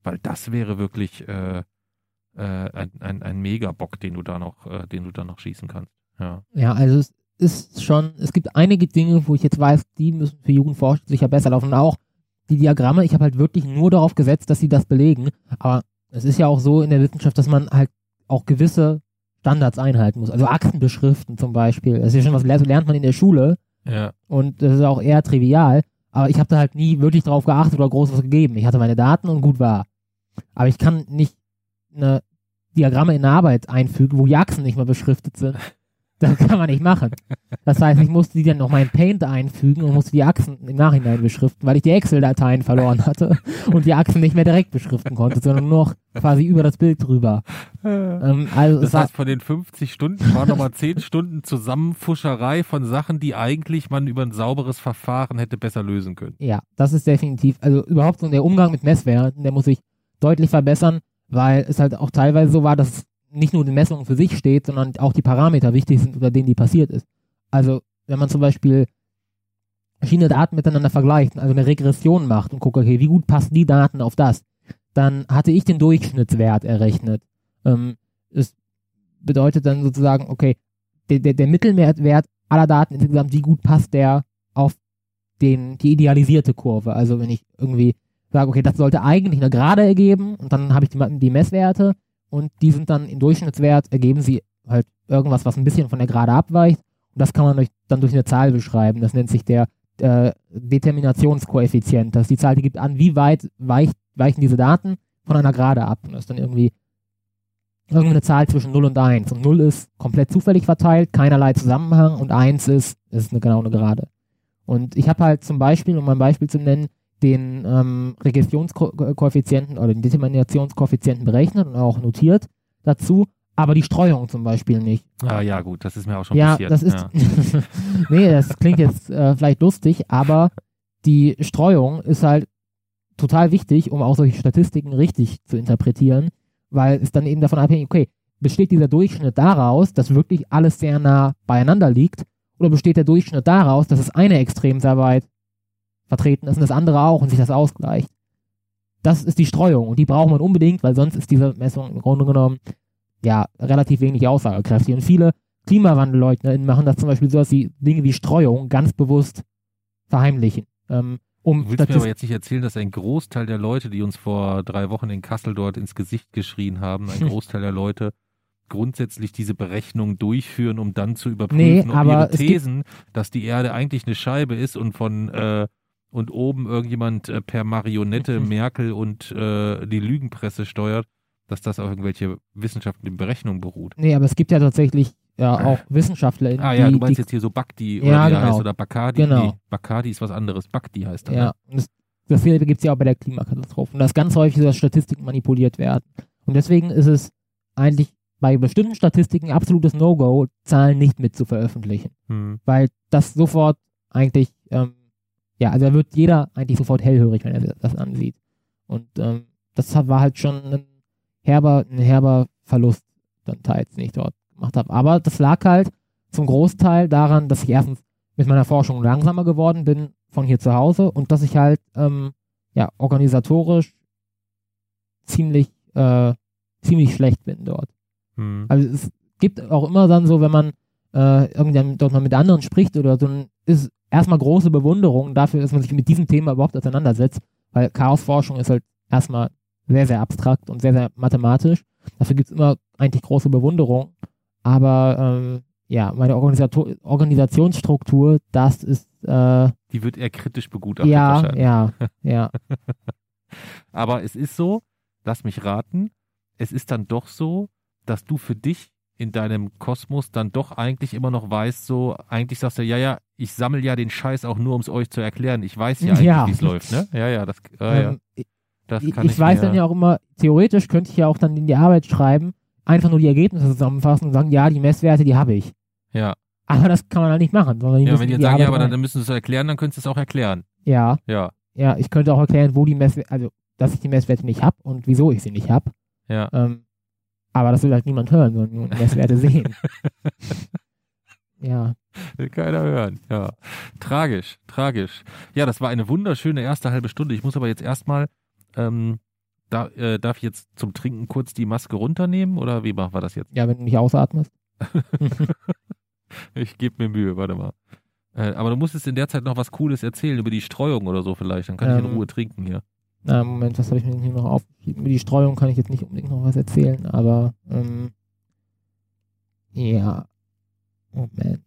Weil das wäre wirklich äh, äh, ein, ein, ein Megabock, den du da noch, äh, den du da noch schießen kannst. Ja. ja, also es ist schon, es gibt einige Dinge, wo ich jetzt weiß, die müssen für Jugendforschung sicher besser laufen. Und auch die Diagramme, ich habe halt wirklich nur darauf gesetzt, dass sie das belegen. Aber es ist ja auch so in der Wissenschaft, dass man halt auch gewisse Standards einhalten muss. Also Achsen beschriften zum Beispiel. Das ist ja schon was lernt man in der Schule. Ja. Und das ist auch eher trivial. Aber ich habe da halt nie wirklich drauf geachtet oder groß was gegeben. Ich hatte meine Daten und gut war. Aber ich kann nicht eine Diagramme in eine Arbeit einfügen, wo die Achsen nicht mehr beschriftet sind. Das kann man nicht machen. Das heißt, ich musste die dann noch in Paint einfügen und musste die Achsen im Nachhinein beschriften, weil ich die Excel-Dateien verloren hatte und die Achsen nicht mehr direkt beschriften konnte, sondern nur noch quasi über das Bild drüber. Ähm, also das heißt, von den 50 Stunden waren nochmal 10 Stunden Zusammenfuscherei von Sachen, die eigentlich man über ein sauberes Verfahren hätte besser lösen können. Ja, das ist definitiv, also überhaupt so der Umgang mit Messwerten, der muss sich deutlich verbessern, weil es halt auch teilweise so war, dass nicht nur die Messung für sich steht, sondern auch die Parameter wichtig sind, unter denen die passiert ist. Also, wenn man zum Beispiel verschiedene Daten miteinander vergleicht, also eine Regression macht und guckt, okay, wie gut passen die Daten auf das, dann hatte ich den Durchschnittswert errechnet. Ähm, das bedeutet dann sozusagen, okay, der, der, der Mittelwert aller Daten insgesamt, wie gut passt der auf den, die idealisierte Kurve. Also wenn ich irgendwie sage, okay, das sollte eigentlich eine Gerade ergeben und dann habe ich die, die Messwerte und die sind dann im Durchschnittswert, ergeben sie halt irgendwas, was ein bisschen von der Gerade abweicht und das kann man durch, dann durch eine Zahl beschreiben. Das nennt sich der äh, Determinationskoeffizient. Das ist die Zahl, die gibt an, wie weit weicht, weichen diese Daten von einer Gerade ab. Und das ist dann irgendwie irgendeine Zahl zwischen 0 und 1. Und 0 ist komplett zufällig verteilt, keinerlei Zusammenhang und 1 ist, ist eine genau eine Gerade. Und ich habe halt zum Beispiel, um ein Beispiel zu nennen, den ähm, Regressionskoeffizienten oder den Determinationskoeffizienten berechnet und auch notiert dazu, aber die Streuung zum Beispiel nicht. Ah ja, gut, das ist mir auch schon ja, passiert. Das ist, ja. nee, das klingt jetzt äh, vielleicht lustig, aber die Streuung ist halt total wichtig, um auch solche Statistiken richtig zu interpretieren, weil es dann eben davon abhängt, okay, besteht dieser Durchschnitt daraus, dass wirklich alles sehr nah beieinander liegt, oder besteht der Durchschnitt daraus, dass es eine extrem sehr weit vertreten ist und das andere auch und sich das ausgleicht. Das ist die Streuung und die braucht man unbedingt, weil sonst ist diese Messung im Grunde genommen ja relativ wenig aussagekräftig. Und viele KlimawandelleugnerInnen machen das zum Beispiel so, dass sie Dinge wie Streuung ganz bewusst verheimlichen. Ähm, um du willst mir aber jetzt nicht erzählen, dass ein Großteil der Leute, die uns vor drei Wochen in Kassel dort ins Gesicht geschrien haben, ein Großteil der Leute grundsätzlich diese Berechnung durchführen, um dann zu überprüfen, nee, ob ihre Thesen, dass die Erde eigentlich eine Scheibe ist und von äh, und oben irgendjemand äh, per Marionette Merkel und äh, die Lügenpresse steuert, dass das auf irgendwelche wissenschaftlichen Berechnungen beruht. Nee, aber es gibt ja tatsächlich ja auch Wissenschaftler. Ah ja, du meinst die, jetzt hier so Bakti oder ja, wie genau. heißt oder Bacardi. Genau. Nee, Bacardi ist was anderes. Bakti heißt das. Ja, ne? das, dasselbe gibt es ja auch bei der Klimakatastrophe. Und das ganz häufig so, dass Statistiken manipuliert werden. Und deswegen ist es eigentlich bei bestimmten Statistiken absolutes No-Go, Zahlen nicht mit zu veröffentlichen. Hm. Weil das sofort eigentlich, ähm, ja, also da wird jeder eigentlich sofort hellhörig, wenn er das ansieht. Und ähm, das war halt schon ein herber, ein herber Verlust dann teils, den ich dort gemacht habe. Aber das lag halt zum Großteil daran, dass ich erstens mit meiner Forschung langsamer geworden bin von hier zu Hause und dass ich halt ähm, ja organisatorisch ziemlich äh, ziemlich schlecht bin dort. Hm. Also es gibt auch immer dann so, wenn man äh, irgendwann dort mal mit anderen spricht oder so, dann ist erstmal große Bewunderung dafür, dass man sich mit diesem Thema überhaupt auseinandersetzt, weil Chaosforschung ist halt erstmal sehr, sehr abstrakt und sehr, sehr mathematisch. Dafür gibt es immer eigentlich große Bewunderung. Aber ähm, ja, meine Organisator Organisationsstruktur, das ist äh, Die wird eher kritisch begutachtet ja, ja, ja. Aber es ist so, lass mich raten, es ist dann doch so, dass du für dich in deinem Kosmos dann doch eigentlich immer noch weißt, so, eigentlich sagst du, ja, ja, ich sammle ja den Scheiß auch nur, um es euch zu erklären. Ich weiß ja eigentlich, Ja. wie es läuft, ne? Ja, ja, das, ja, Ähm, das ich, kann ich ich weiß mir, dann ja auch immer, theoretisch könnte ich ja auch dann in die Arbeit schreiben, einfach nur die Ergebnisse zusammenfassen und sagen, ja, die Messwerte, die habe ich. Ja, Aber das kann man halt nicht machen, sondern die ja wenn die jetzt sagen, Arbeit ja, aber dann, dann müssen sie es erklären, dann könntest du es auch erklären. ja, Ja, ja, ich könnte auch erklären, wo die Messwerte, also, dass ich die Messwerte nicht habe und wieso ich sie nicht habe. ja. Ähm, aber das will halt niemand hören, sondern die Messwerte sehen. Ja, Will keiner hören. Ja. Tragisch, tragisch. Ja, das war eine wunderschöne erste halbe Stunde. Ich muss aber jetzt erstmal, ähm, da, äh, darf ich jetzt zum Trinken kurz die Maske runternehmen oder wie machen wir das jetzt? ja, wenn du nicht ausatmest. Ich gebe mir Mühe, warte mal. Äh, aber du musstest in der Zeit noch was Cooles erzählen über die Streuung oder so vielleicht. Dann kann ich in Ähm, Ruhe trinken hier. Na, Moment, was habe ich mir denn hier noch auf? Über die Streuung kann ich jetzt nicht unbedingt noch was erzählen, aber ähm, ja. Moment.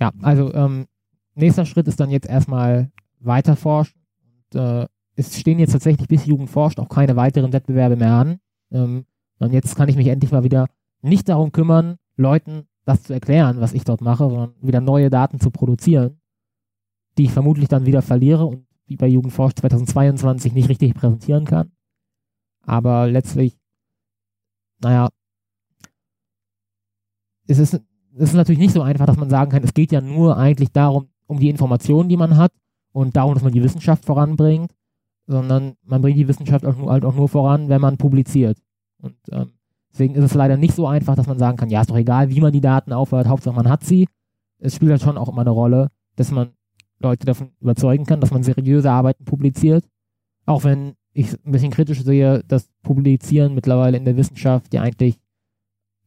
Ja, also ähm, nächster Schritt ist dann jetzt erstmal weiter forschen. Und, äh, es stehen jetzt tatsächlich bis Jugend forscht auch keine weiteren Wettbewerbe mehr an. Ähm, und jetzt kann ich mich endlich mal wieder nicht darum kümmern, Leuten das zu erklären, was ich dort mache, sondern wieder neue Daten zu produzieren, die ich vermutlich dann wieder verliere und wie bei Jugendforsch 2022 nicht richtig präsentieren kann. Aber letztlich, naja, es ist, es ist natürlich nicht so einfach, dass man sagen kann, es geht ja nur eigentlich darum, um die Informationen, die man hat und darum, dass man die Wissenschaft voranbringt, sondern man bringt die Wissenschaft auch nur, halt auch nur voran, wenn man publiziert. Und ähm, deswegen ist es leider nicht so einfach, dass man sagen kann, ja, ist doch egal, wie man die Daten aufhört, Hauptsache man hat sie. Es spielt halt schon auch immer eine Rolle, dass man Leute davon überzeugen kann, dass man seriöse Arbeiten publiziert. Auch wenn ich ein bisschen kritisch sehe, dass Publizieren mittlerweile in der Wissenschaft ja eigentlich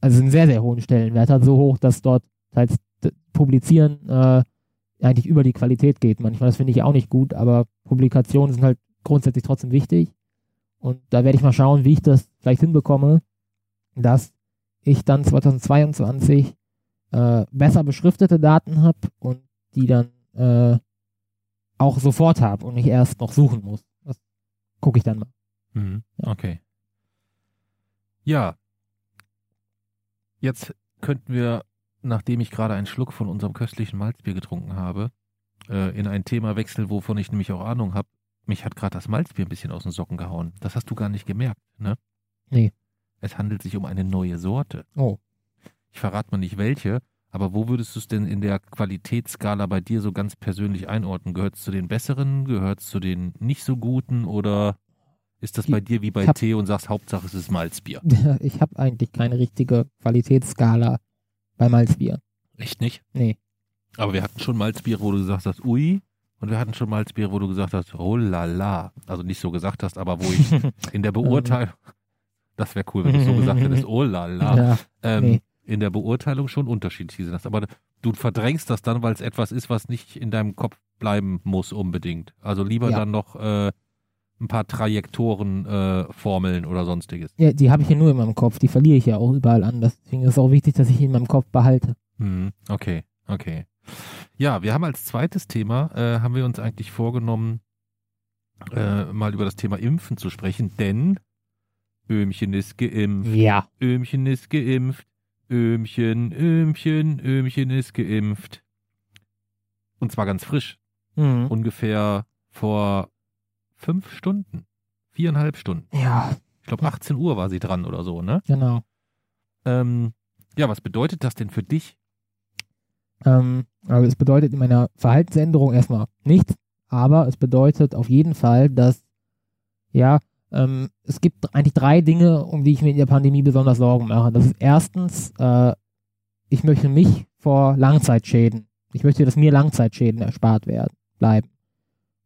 also einen sehr, sehr hohen Stellenwert hat, so hoch, dass dort d- Publizieren äh, eigentlich über die Qualität geht. Manchmal, das finde ich auch nicht gut, aber Publikationen sind halt grundsätzlich trotzdem wichtig. Und da werde ich mal schauen, wie ich das vielleicht hinbekomme, dass ich dann 2022 äh, besser beschriftete Daten habe und die dann äh, auch sofort habe und nicht erst noch suchen muss. Das gucke ich dann mal. Mhm. Ja. Okay. Ja. Jetzt könnten wir, nachdem ich gerade einen Schluck von unserem köstlichen Malzbier getrunken habe, äh, in ein Thema wechseln, wovon ich nämlich auch Ahnung habe. Mich hat gerade das Malzbier ein bisschen aus den Socken gehauen. Das hast du gar nicht gemerkt, ne? Nee. Es handelt sich um eine neue Sorte. Oh. Ich verrate mal nicht welche, aber wo würdest du es denn in der Qualitätsskala bei dir so ganz persönlich einordnen? Gehört es zu den besseren? Gehört es zu den nicht so guten? Oder ist das bei dir wie bei Ich hab- Tee und sagst, Hauptsache es ist Malzbier? Ich habe eigentlich keine richtige Qualitätsskala bei Malzbier. Echt nicht? Nee. Aber wir hatten schon Malzbier, wo du gesagt hast, ui. Und wir hatten schon Malzbier, wo du gesagt hast, oh la la. Also nicht so gesagt hast, aber wo ich in der Beurteilung, das wäre cool, wenn du so gesagt hättest, oh la la. Ja, Ähm, nee. In der Beurteilung schon unterschiedlich gesehen hast. Aber du verdrängst das dann, weil es etwas ist, was nicht in deinem Kopf bleiben muss unbedingt. Also lieber Ja. dann noch äh, ein paar Trajektoren, äh, Formeln oder sonstiges. ja, die habe ich ja nur in meinem Kopf. Die verliere ich ja auch überall anders. Deswegen ist es auch wichtig, dass ich in meinem Kopf behalte. Hm, okay, okay. Ja, wir haben als zweites Thema, äh, haben wir uns eigentlich vorgenommen, äh, mal über das Thema Impfen zu sprechen, denn Öhmchen ist geimpft, Ja. Öhmchen ist geimpft, Öhmchen, Öhmchen, Öhmchen ist geimpft. Und zwar ganz frisch, Mhm. ungefähr vor fünf Stunden, viereinhalb Stunden. Ja, Ich glaube 18 Uhr war sie dran oder so, ne? genau. Ähm, ja, was bedeutet das denn für dich? Ähm, also es bedeutet in meiner Verhaltensänderung erstmal nichts, aber es bedeutet auf jeden Fall, dass ja, ähm, es gibt eigentlich drei Dinge, um die ich mir in der Pandemie besonders Sorgen mache. Das ist erstens, äh, ich möchte mich vor Langzeitschäden. Ich möchte, dass mir Langzeitschäden erspart werden, bleiben.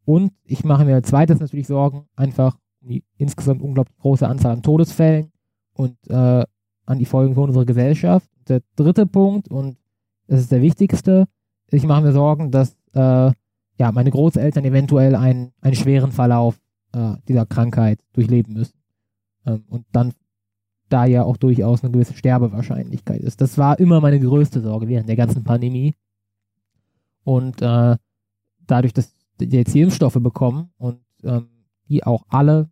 Und ich mache mir als zweites natürlich Sorgen, einfach um die insgesamt unglaublich große Anzahl an Todesfällen und äh, an die Folgen für unsere Gesellschaft. Der dritte Punkt, und das ist der wichtigste, ich mache mir Sorgen, dass äh, ja, meine Großeltern eventuell einen, einen schweren Verlauf äh, dieser Krankheit durchleben müssen. Ähm, und dann da ja auch durchaus eine gewisse Sterbewahrscheinlichkeit ist. Das war immer meine größte Sorge während der ganzen Pandemie. Und äh, dadurch, dass die jetzt die Impfstoffe bekommen und ähm, die auch alle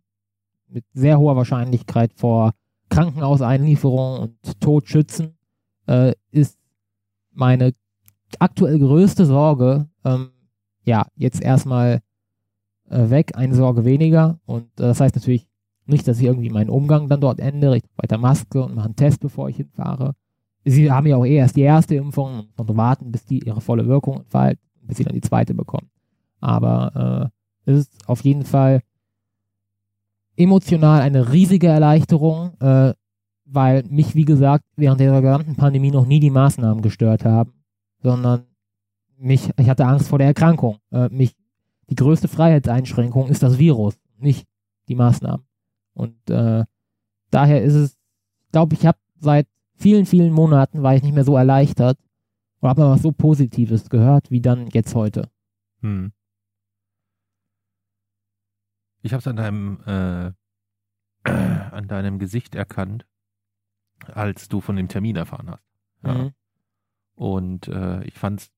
mit sehr hoher Wahrscheinlichkeit vor Krankenhauseinlieferung und Tod schützen, äh, ist meine aktuell größte Sorge, ähm, ja, jetzt erstmal äh, weg, eine Sorge weniger. Und äh, das heißt natürlich nicht, dass ich irgendwie meinen Umgang dann dort ändere. Ich weiter Maske und mache einen Test, bevor ich hinfahre. Sie haben ja auch eh erst die erste Impfung und warten, bis die ihre volle Wirkung entfalten, bis sie dann die zweite bekommen. Aber äh, es ist auf jeden Fall emotional eine riesige Erleichterung, äh, weil mich, wie gesagt, während der gesamten Pandemie noch nie die Maßnahmen gestört haben, sondern mich, ich hatte Angst vor der Erkrankung. Äh, mich, die größte Freiheitseinschränkung ist das Virus, nicht die Maßnahmen. Und äh, daher ist es, glaube, ich habe seit vielen, vielen Monaten war ich nicht mehr so erleichtert und habe mal was so Positives gehört, wie dann jetzt heute. Hm. Ich habe es an deinem äh, an deinem Gesicht erkannt, als du von dem Termin erfahren hast. Ja. Mhm. Und äh, ich fand es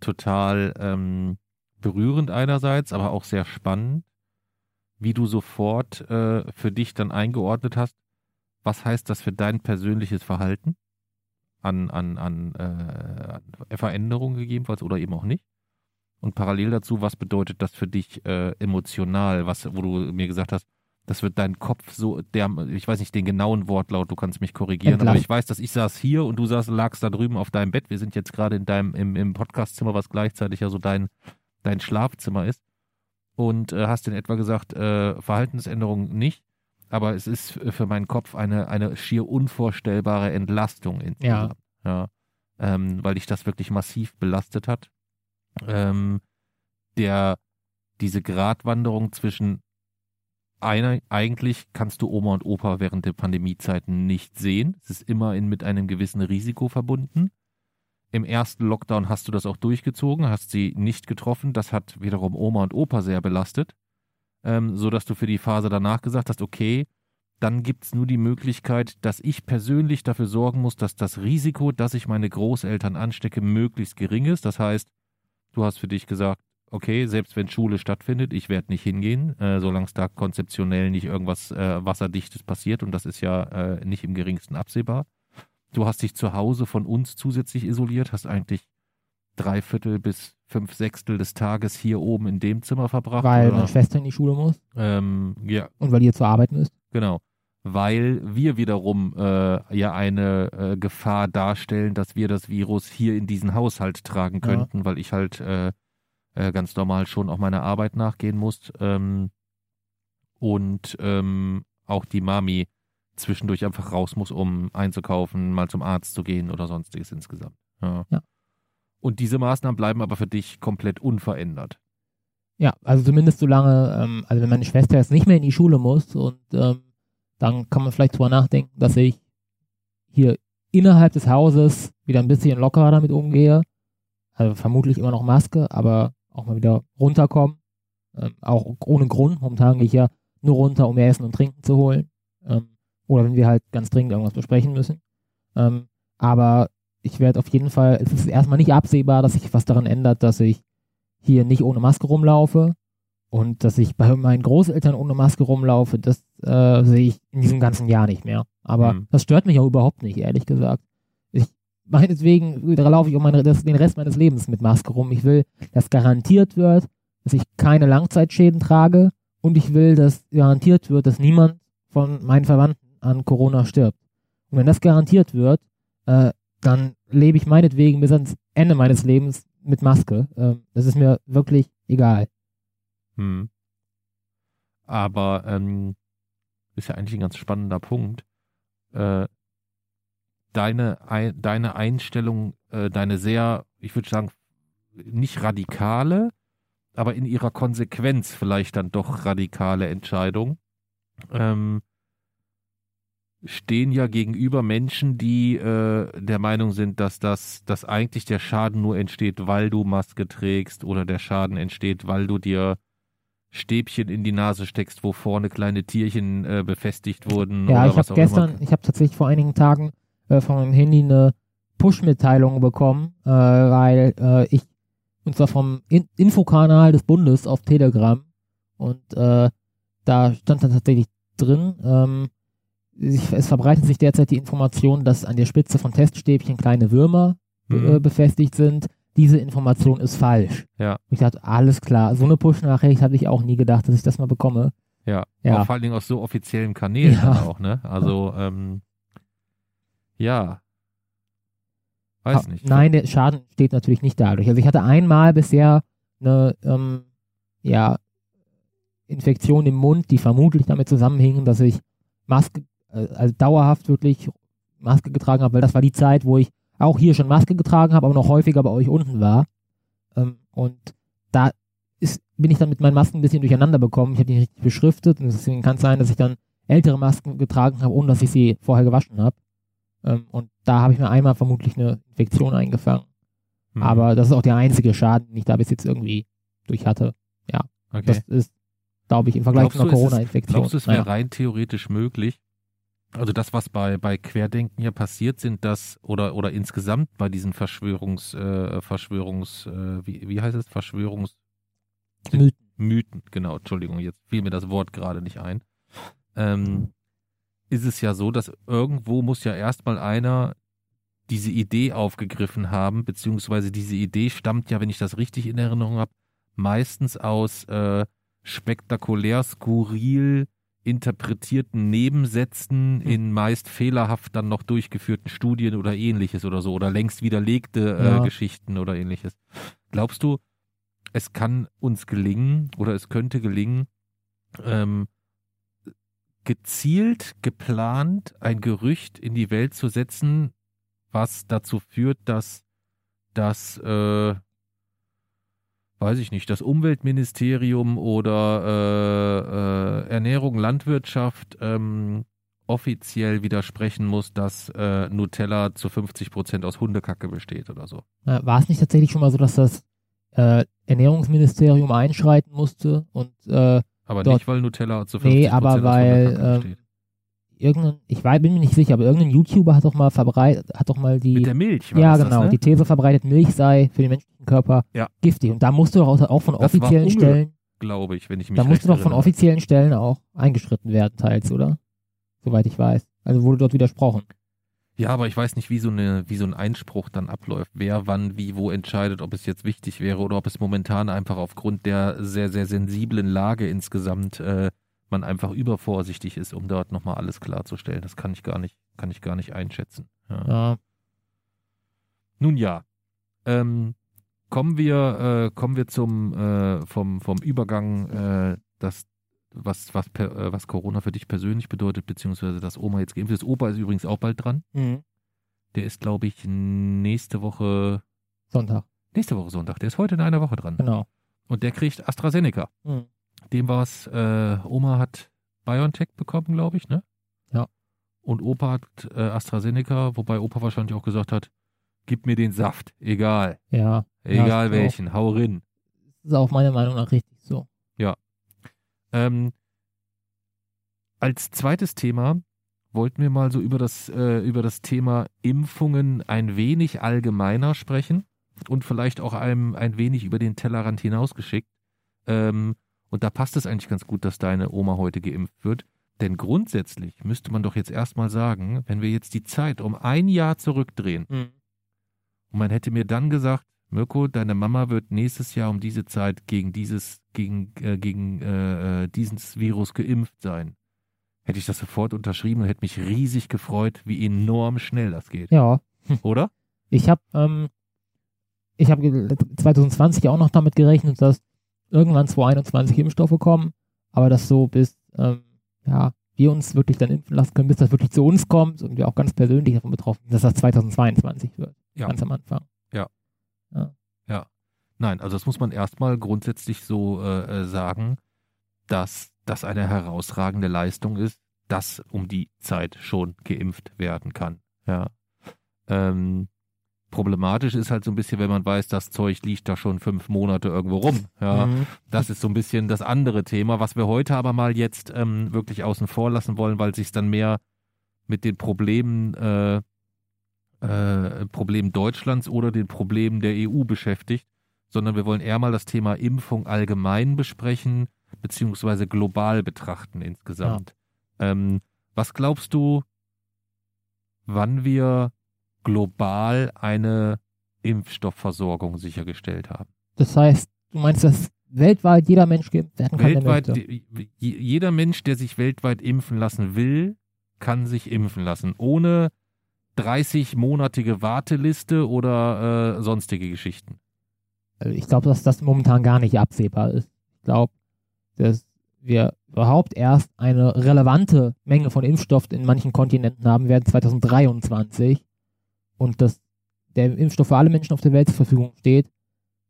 total ähm, berührend einerseits, aber auch sehr spannend, wie du sofort äh, für dich dann eingeordnet hast, was heißt das für dein persönliches Verhalten an, an, an, äh, Veränderungen gegebenenfalls oder eben auch nicht. Und parallel dazu, was bedeutet das für dich äh, emotional, was, wo du mir gesagt hast, das wird dein Kopf so, der, ich weiß nicht den genauen Wortlaut, du kannst mich korrigieren, Entlass. aber ich weiß, dass ich saß hier und du saß, lagst da drüben auf deinem Bett. Wir sind jetzt gerade in deinem, im, im Podcastzimmer, was gleichzeitig ja so dein, dein Schlafzimmer ist. Und äh, hast in etwa gesagt, äh, Verhaltensänderung nicht, aber es ist für meinen Kopf eine, eine schier unvorstellbare Entlastung insgesamt. Ja. ja ähm, weil dich das wirklich massiv belastet hat. Ähm, der, diese Gratwanderung zwischen einer, eigentlich kannst du Oma und Opa während der Pandemiezeiten nicht sehen. Es ist immer in, mit einem gewissen Risiko verbunden. Im ersten Lockdown hast du das auch durchgezogen, hast sie nicht getroffen. Das hat wiederum Oma und Opa sehr belastet, ähm, so dass du für die Phase danach gesagt hast, okay, dann gibt es nur die Möglichkeit, dass ich persönlich dafür sorgen muss, dass das Risiko, dass ich meine Großeltern anstecke, möglichst gering ist. Das heißt, du hast für dich gesagt, okay, selbst wenn Schule stattfindet, ich werde nicht hingehen, äh, solange es da konzeptionell nicht irgendwas äh, Wasserdichtes passiert und das ist ja äh, nicht im geringsten absehbar. Du hast dich zu Hause von uns zusätzlich isoliert, hast eigentlich drei Viertel bis fünf Sechstel des Tages hier oben in dem Zimmer verbracht. Weil meine Schwester in die Schule muss. Ähm, ja. Und weil ihr zu arbeiten müsst. Genau. Weil wir wiederum äh, ja eine äh, Gefahr darstellen, dass wir das Virus hier in diesen Haushalt tragen könnten, ja. weil ich halt äh, äh, ganz normal schon auch meiner Arbeit nachgehen muss. Ähm, und ähm, auch die Mami zwischendurch einfach raus muss, um einzukaufen, mal zum Arzt zu gehen oder sonstiges insgesamt. Ja. ja. Und diese Maßnahmen bleiben aber für dich komplett unverändert. Ja, also zumindest solange, ähm, also wenn meine Schwester jetzt nicht mehr in die Schule muss und ähm, dann kann man vielleicht drüber nachdenken, dass ich hier innerhalb des Hauses wieder ein bisschen lockerer damit umgehe. Also vermutlich immer noch Maske, aber auch mal wieder runterkommen. Ähm, auch ohne Grund. Momentan gehe ich ja nur runter, um mir Essen und Trinken zu holen. Ähm, oder wenn wir halt ganz dringend irgendwas besprechen müssen. Ähm, aber ich werde auf jeden Fall, es ist erstmal nicht absehbar, dass sich was daran ändert, dass ich hier nicht ohne Maske rumlaufe und dass ich bei meinen Großeltern ohne Maske rumlaufe, das äh, sehe ich in diesem ganzen Jahr nicht mehr. Aber mhm. das stört mich auch überhaupt nicht, ehrlich gesagt meinetwegen da laufe ich um meine, das, den Rest meines Lebens mit Maske rum. Ich will, dass garantiert wird, dass ich keine Langzeitschäden trage und ich will, dass garantiert wird, dass niemand von meinen Verwandten an Corona stirbt. Und wenn das garantiert wird, äh, dann lebe ich meinetwegen bis ans Ende meines Lebens mit Maske. Ähm, das ist mir wirklich egal. Hm. Aber ähm, ist ja eigentlich ein ganz spannender Punkt. Äh, deine, ein, deine Einstellung, äh, deine sehr, ich würde sagen, nicht radikale, aber in ihrer Konsequenz vielleicht dann doch radikale Entscheidung, ähm, stehen ja gegenüber Menschen, die äh, der Meinung sind, dass das, dass eigentlich der Schaden nur entsteht, weil du Maske trägst oder der Schaden entsteht, weil du dir Stäbchen in die Nase steckst, wo vorne kleine Tierchen äh, befestigt wurden. Ja, oder ich was habe gestern, immer. ich habe tatsächlich vor einigen Tagen äh, von meinem Handy eine Push-Mitteilung bekommen, äh, weil äh, ich, und zwar vom In Infokanal des Bundes auf Telegram, und äh, da stand dann tatsächlich drin, ähm, es verbreitet sich derzeit die Information, dass an der Spitze von Teststäbchen kleine Würmer be- Mhm. äh, befestigt sind. Diese Information ist falsch. Ja. Ich dachte, alles klar, so eine Push-Nachricht hatte ich auch nie gedacht, dass ich das mal bekomme. Ja, Ja. Vor allen Dingen aus so offiziellen Kanälen Ja. auch, ne? Also, ähm, ja. Weiß Ha- nicht. Nein, der Schaden steht natürlich nicht dadurch. Also ich hatte einmal bisher eine ähm, ja, Infektion im Mund, die vermutlich damit zusammenhing, dass ich Maske, äh, also dauerhaft wirklich Maske getragen habe, weil das war die Zeit, wo ich auch hier schon Maske getragen habe, aber noch häufiger bei euch unten war. Ähm, und da ist, bin ich dann mit meinen Masken ein bisschen durcheinander bekommen. Ich habe die nicht richtig beschriftet und deswegen kann es sein, dass ich dann ältere Masken getragen habe, ohne dass ich sie vorher gewaschen habe. Ähm, und da habe ich mir einmal vermutlich eine Infektion eingefangen. Hm, Aber das ist auch der einzige Schaden, den ich da bis jetzt irgendwie durch hatte. okay. Das ist, glaube ich, im Vergleich Glaubst zu einer Corona-Infektion. Glaubst du, es wäre naja. rein theoretisch möglich? Also das, was bei, bei Querdenken hier passiert sind, das oder oder insgesamt bei diesen Verschwörungs, äh, Verschwörungs, äh, wie, wie heißt es? Verschwörungs Mythen. Mythen, genau, Entschuldigung, jetzt fiel mir das Wort gerade nicht ein. Ähm, ist es ja so, dass irgendwo muss ja erstmal einer diese Idee aufgegriffen haben, beziehungsweise diese Idee stammt ja, wenn ich das richtig in Erinnerung habe, meistens aus äh, spektakulär, skurril interpretierten Nebensätzen Hm. in meist fehlerhaft dann noch durchgeführten Studien oder ähnliches oder so oder längst widerlegte äh, Ja. Geschichten oder ähnliches. Glaubst du, es kann uns gelingen oder es könnte gelingen, ähm, gezielt, geplant ein Gerücht in die Welt zu setzen, was dazu führt, dass das, äh, weiß ich nicht, das Umweltministerium oder äh, äh, Ernährung, Landwirtschaft ähm, offiziell widersprechen muss, dass äh, Nutella zu 50 Prozent aus Hundekacke besteht oder so. War es nicht tatsächlich schon mal so, dass das äh, Ernährungsministerium einschreiten musste und äh, Aber nicht, weil Nutella zu 50 nee, aber Prozent aus weil Hundekacke ähm, besteht. Irgendein, ich weiß, bin mir nicht sicher, aber irgendein YouTuber hat doch mal verbreitet, hat doch mal die Mit der Milch ja, genau. das, ne? Die These verbreitet, Milch sei für den menschlichen Körper Ja. giftig. Und da musst du doch auch, von Das offiziellen Stellen, glaube ich, wenn ich mich da musst du doch von offiziellen Stellen auch eingeschritten werden, teils, oder? Soweit ich weiß. Also wurde dort widersprochen. Ja, aber ich weiß nicht, wie so, eine, wie so ein Einspruch dann abläuft. Wer wann, wie, wo entscheidet, ob es jetzt wichtig wäre oder ob es momentan einfach aufgrund der sehr, sehr sensiblen Lage insgesamt äh, man einfach übervorsichtig ist, um dort nochmal alles klarzustellen. Das kann ich gar nicht, kann ich gar nicht einschätzen. Ja. Ja. Nun ja, ähm, kommen wir, äh, kommen wir zum äh, vom vom Übergang, äh, das was was per, äh, was Corona für dich persönlich bedeutet, beziehungsweise dass Oma jetzt geimpft ist. Opa ist übrigens auch bald dran. Mhm. Der ist, glaube ich, nächste Woche Sonntag, nächste Woche Sonntag. Der ist heute in einer Woche dran. genau. Und der kriegt AstraZeneca. Mhm. Dem war es, äh, Oma hat BioNTech bekommen, glaube ich, ne? Ja. Und Opa hat äh, AstraZeneca, wobei Opa wahrscheinlich auch gesagt hat, gib mir den Saft, egal. Ja. Egal ist welchen, hau rin. Auch, ist auch meiner Meinung nach richtig so. Ähm, als zweites Thema wollten wir mal so über das, äh, über das Thema Impfungen ein wenig allgemeiner sprechen und vielleicht auch einem ein wenig über den Tellerrand hinausgeschickt. Ähm, und da passt es eigentlich ganz gut, dass deine Oma heute geimpft wird. Denn grundsätzlich müsste man doch jetzt erstmal sagen, wenn wir jetzt die Zeit um ein Jahr zurückdrehen Mhm. und man hätte mir dann gesagt, Mirko, deine Mama wird nächstes Jahr um diese Zeit gegen dieses, gegen, äh, gegen äh, äh, dieses Virus geimpft sein. hätte ich das sofort unterschrieben und hätte mich riesig gefreut, wie enorm schnell das geht. Ja. Oder? Ich habe ähm, ich habe 2020 auch noch damit gerechnet, dass irgendwann 2021 Impfstoffe kommen, aber das so bis ähm, ja wir uns wirklich dann impfen lassen können, bis das wirklich zu uns kommt und wir auch ganz persönlich davon betroffen sind, dass das 2022 wird. Ja. Ganz am Anfang. Ja. Ja. Ja. Nein, also das muss man erstmal grundsätzlich so äh, äh, sagen, dass das eine herausragende Leistung ist, dass um die Zeit schon geimpft werden kann. Ja. Ähm, problematisch ist halt so ein bisschen, wenn man weiß, das Zeug liegt da schon fünf Monate irgendwo rum. Ja, Mhm. das ist so ein bisschen das andere Thema, was wir heute aber mal jetzt ähm, wirklich außen vor lassen wollen, weil sich dann mehr mit den Problemen äh, äh, Problemen Deutschlands oder den Problemen der EU beschäftigt, sondern wir wollen eher mal das Thema Impfung allgemein besprechen, beziehungsweise global betrachten insgesamt. Ähm, was glaubst du, wann wir global eine Impfstoffversorgung sichergestellt haben? Das heißt, du meinst, dass weltweit jeder Mensch geimpft werden kann, Weltweit, jeder Mensch, der sich weltweit impfen lassen will, kann sich impfen lassen, ohne 30-monatige Warteliste oder äh, sonstige Geschichten. Also ich glaube, dass das momentan gar nicht absehbar ist. Ich glaube, dass wir überhaupt erst eine relevante Menge von Impfstoff in manchen Kontinenten haben werden 2023 und dass der Impfstoff für alle Menschen auf der Welt zur Verfügung steht,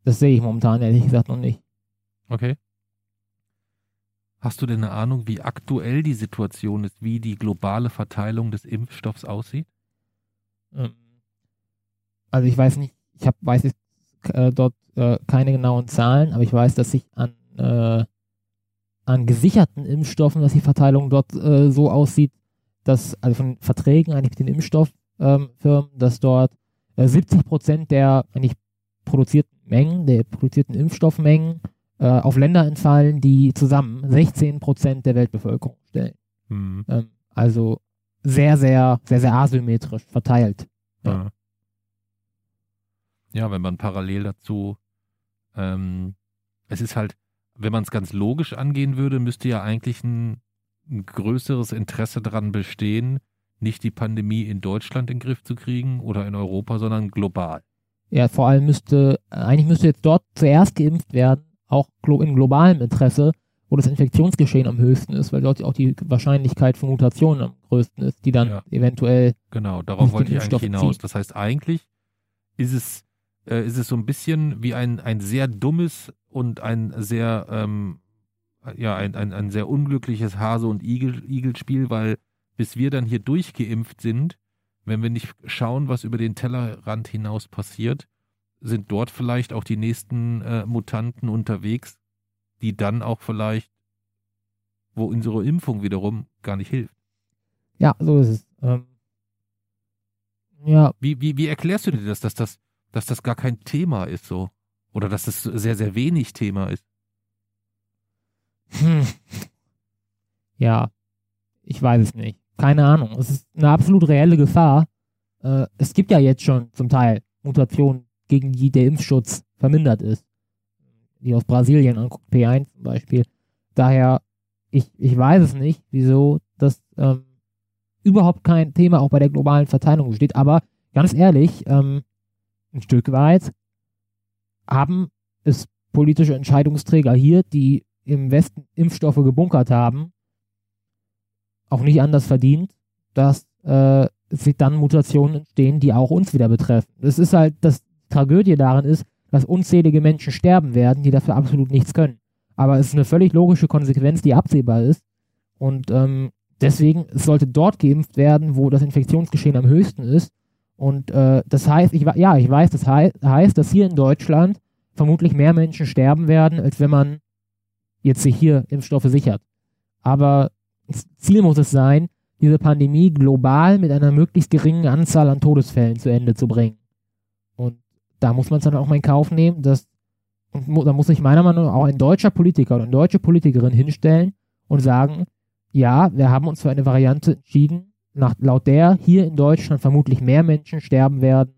das sehe ich momentan ehrlich gesagt noch nicht. Okay. Hast du denn eine Ahnung, wie aktuell die Situation ist, wie die globale Verteilung des Impfstoffs aussieht? Ähm, Also ich weiß nicht, ich hab, weiß jetzt äh, dort äh, keine genauen Zahlen, aber ich weiß, dass sich an, äh, an gesicherten Impfstoffen, dass die Verteilung dort äh, so aussieht, dass, also von Verträgen eigentlich mit den Impfstofffirmen, ähm, dass dort äh, 70 Prozent der eigentlich produzierten Mengen, der produzierten Impfstoffmengen äh, auf Länder entfallen, die zusammen 16 Prozent der Weltbevölkerung stellen. Hm. Ähm, also sehr, sehr, sehr, sehr asymmetrisch verteilt. Ja. Ja. ja, wenn man parallel dazu, ähm, es ist halt, wenn man es ganz logisch angehen würde, müsste ja eigentlich ein, ein größeres Interesse daran bestehen, nicht die Pandemie in Deutschland in den Griff zu kriegen oder in Europa, sondern global. Ja, vor allem müsste, eigentlich müsste jetzt dort zuerst geimpft werden, auch in globalem Interesse, wo das Infektionsgeschehen am höchsten ist, weil dort auch die Wahrscheinlichkeit von Mutationen am größten ist, die dann Ja. eventuell, Genau, darauf Auf wollte ich eigentlich hinaus. ziehen. Das heißt, eigentlich ist es, äh, ist es so ein bisschen wie ein, ein sehr dummes und ein sehr, ähm, ja, ein, ein, ein sehr unglückliches Hase- und Igel, Igelspiel, weil bis wir dann hier durchgeimpft sind, wenn wir nicht schauen, was über den Tellerrand hinaus passiert, sind dort vielleicht auch die nächsten äh, Mutanten unterwegs, die dann auch vielleicht, wo unsere Impfung wiederum gar nicht hilft. ja, so ist es. Ähm, ja, Wie, wie, wie erklärst du dir das, dass das, dass das gar kein Thema ist so? Oder dass das sehr, sehr wenig Thema ist? hm. ja, ich weiß es nicht. Keine Ahnung. Es ist eine absolut reelle Gefahr. Äh, es gibt ja jetzt schon zum Teil Mutationen, gegen die der Impfschutz vermindert ist. Die aus Brasilien anguckt, P1 zum Beispiel. Daher, ich, ich weiß es nicht, wieso das ähm, überhaupt kein Thema auch bei der globalen Verteilung steht. Aber ganz ehrlich, ähm, ein Stück weit haben es politische Entscheidungsträger hier, die im Westen Impfstoffe gebunkert haben, auch nicht anders verdient, dass äh, sich dann Mutationen entstehen, die auch uns wieder betreffen. Das ist halt, das Tragödie daran ist, dass unzählige Menschen sterben werden, die dafür absolut nichts können. Aber es ist eine völlig logische Konsequenz, die absehbar ist. Und ähm, deswegen es sollte dort geimpft werden, wo das Infektionsgeschehen am höchsten ist. Und äh, das heißt, ich, ja, ich weiß, das hei heißt, dass hier in Deutschland vermutlich mehr Menschen sterben werden, als wenn man jetzt sich hier Impfstoffe sichert. Aber Ziel muss es sein, diese Pandemie global mit einer möglichst geringen Anzahl an Todesfällen zu Ende zu bringen. Und da muss man es dann auch mal in Kauf nehmen, dass und da muss sich meiner Meinung nach auch ein deutscher Politiker oder eine deutsche Politikerin hinstellen und sagen, ja, wir haben uns für eine Variante entschieden, nach, laut der hier in Deutschland vermutlich mehr Menschen sterben werden,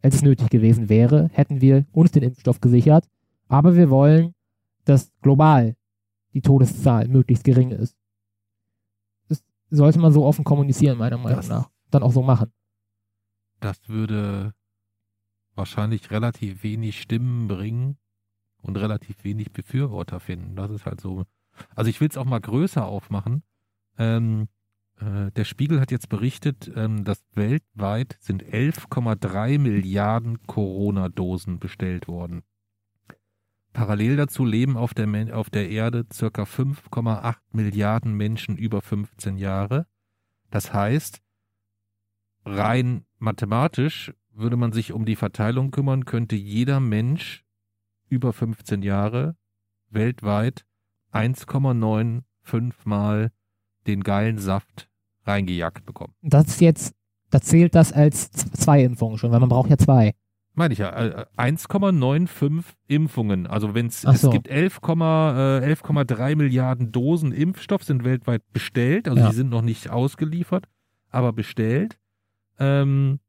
als es nötig gewesen wäre, hätten wir uns den Impfstoff gesichert. Aber wir wollen, dass global die Todeszahl möglichst gering ist. Sollte man so offen kommunizieren, meiner Meinung Das- nach. Dann auch so machen. Das würde wahrscheinlich relativ wenig Stimmen bringen und relativ wenig Befürworter finden. Das ist halt so. Also ich will es auch mal größer aufmachen. Ähm, äh, der Spiegel hat jetzt berichtet, ähm, dass weltweit sind 11,3 Milliarden Corona-Dosen bestellt worden. Parallel dazu leben auf der, auf der Erde circa 5,8 Milliarden Menschen über 15 Jahre. Das heißt, rein mathematisch würde man sich um die Verteilung kümmern, könnte jeder Mensch über 15 Jahre weltweit 1,95 Mal den geilen Saft reingejagt bekommen. Das jetzt, da zählt das als zwei Impfungen schon, weil man braucht ja zwei. Meine ich ja, äh, 1,95 Impfungen. Also wenn es Ach es so. gibt 11, äh, 11,3 Milliarden Dosen Impfstoff sind weltweit bestellt, also Ja. die sind noch nicht ausgeliefert, aber bestellt. Ähm,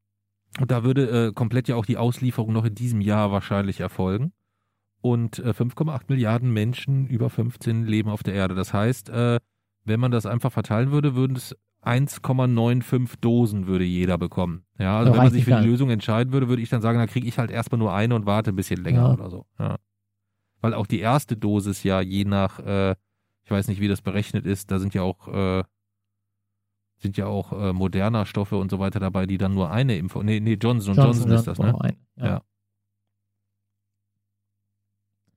und da würde äh, komplett ja auch die Auslieferung noch in diesem Jahr wahrscheinlich erfolgen. Und äh, 5,8 Milliarden Menschen über 15 leben auf der Erde. Das heißt, äh, wenn man das einfach verteilen würde, würden es 1,95 Dosen würde jeder bekommen. Ja, also wenn man sich für die. Lösung entscheiden würde, würde ich dann sagen, da kriege ich halt erstmal nur eine und warte ein bisschen länger Ja. oder so. Ja. Weil auch die erste Dosis ja je nach, äh, ich weiß nicht, wie das berechnet ist, da sind ja auch äh, sind ja auch äh, moderner Stoffe und so weiter dabei, die dann nur eine Impfung. Nee, nee, Johnson Johnson, ist das, ne? einen. Ja. Ja.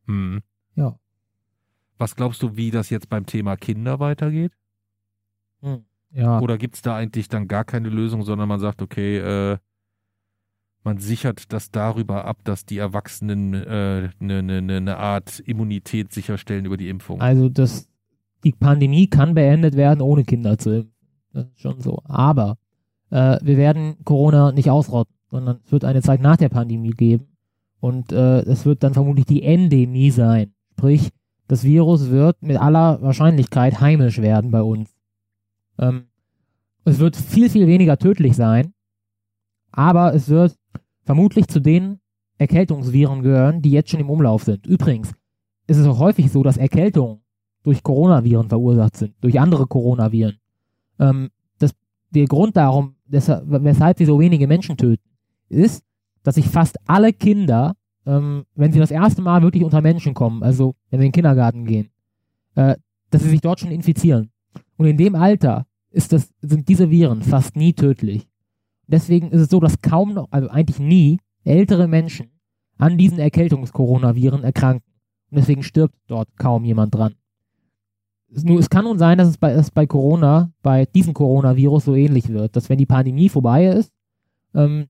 Hm. Ja. Was glaubst du, wie das jetzt beim Thema Kinder weitergeht? Hm. Ja. Oder gibt es da eigentlich dann gar keine Lösung, sondern man sagt, okay, äh, man sichert das darüber ab, dass die Erwachsenen eine äh, ne, ne, ne, ne Art Immunität sicherstellen über die Impfung? Also das, die Pandemie kann beendet werden, ohne Kinder zu impfen. Das ist schon so. Aber äh, wir werden Corona nicht ausrotten, sondern es wird eine Zeit nach der Pandemie geben. Und äh, es wird dann vermutlich die Endemie sein. Sprich, das Virus wird mit aller Wahrscheinlichkeit heimisch werden bei uns. Ähm, es wird viel, viel weniger tödlich sein, aber es wird vermutlich zu den Erkältungsviren gehören, die jetzt schon im Umlauf sind. Übrigens ist es auch häufig so, dass Erkältungen durch Coronaviren verursacht sind, durch andere Coronaviren. Ähm, das, der Grund darum, weshalb sie so wenige Menschen töten, ist, dass sich fast alle Kinder, ähm, wenn sie das erste Mal wirklich unter Menschen kommen, also wenn sie in den Kindergarten gehen, äh, dass sie sich dort schon infizieren. Und in dem Alter ist das, sind diese Viren fast nie tödlich. Deswegen ist es so, dass kaum noch, also eigentlich nie, ältere Menschen an diesen Erkältungs-Coronaviren erkranken. Und deswegen stirbt dort kaum jemand dran. Nur, es kann nun sein, dass es bei, dass bei Corona, bei diesem Coronavirus so ähnlich wird, dass wenn die Pandemie vorbei ist, ähm,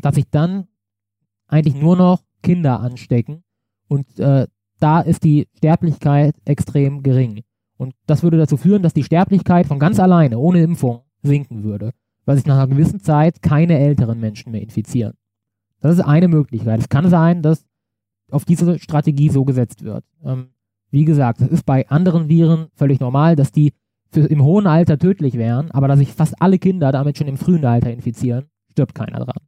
dass sich dann eigentlich nur noch Kinder anstecken und äh, da ist die Sterblichkeit extrem gering. Und das würde dazu führen, dass die Sterblichkeit von ganz alleine, ohne Impfung, sinken würde, weil sich nach einer gewissen Zeit keine älteren Menschen mehr infizieren. Das ist eine Möglichkeit. Es kann sein, dass auf diese Strategie so gesetzt wird. Ähm, wie gesagt, es ist bei anderen Viren völlig normal, dass die für, im hohen Alter tödlich wären, aber da sich fast alle Kinder damit schon im frühen Alter infizieren, stirbt keiner dran.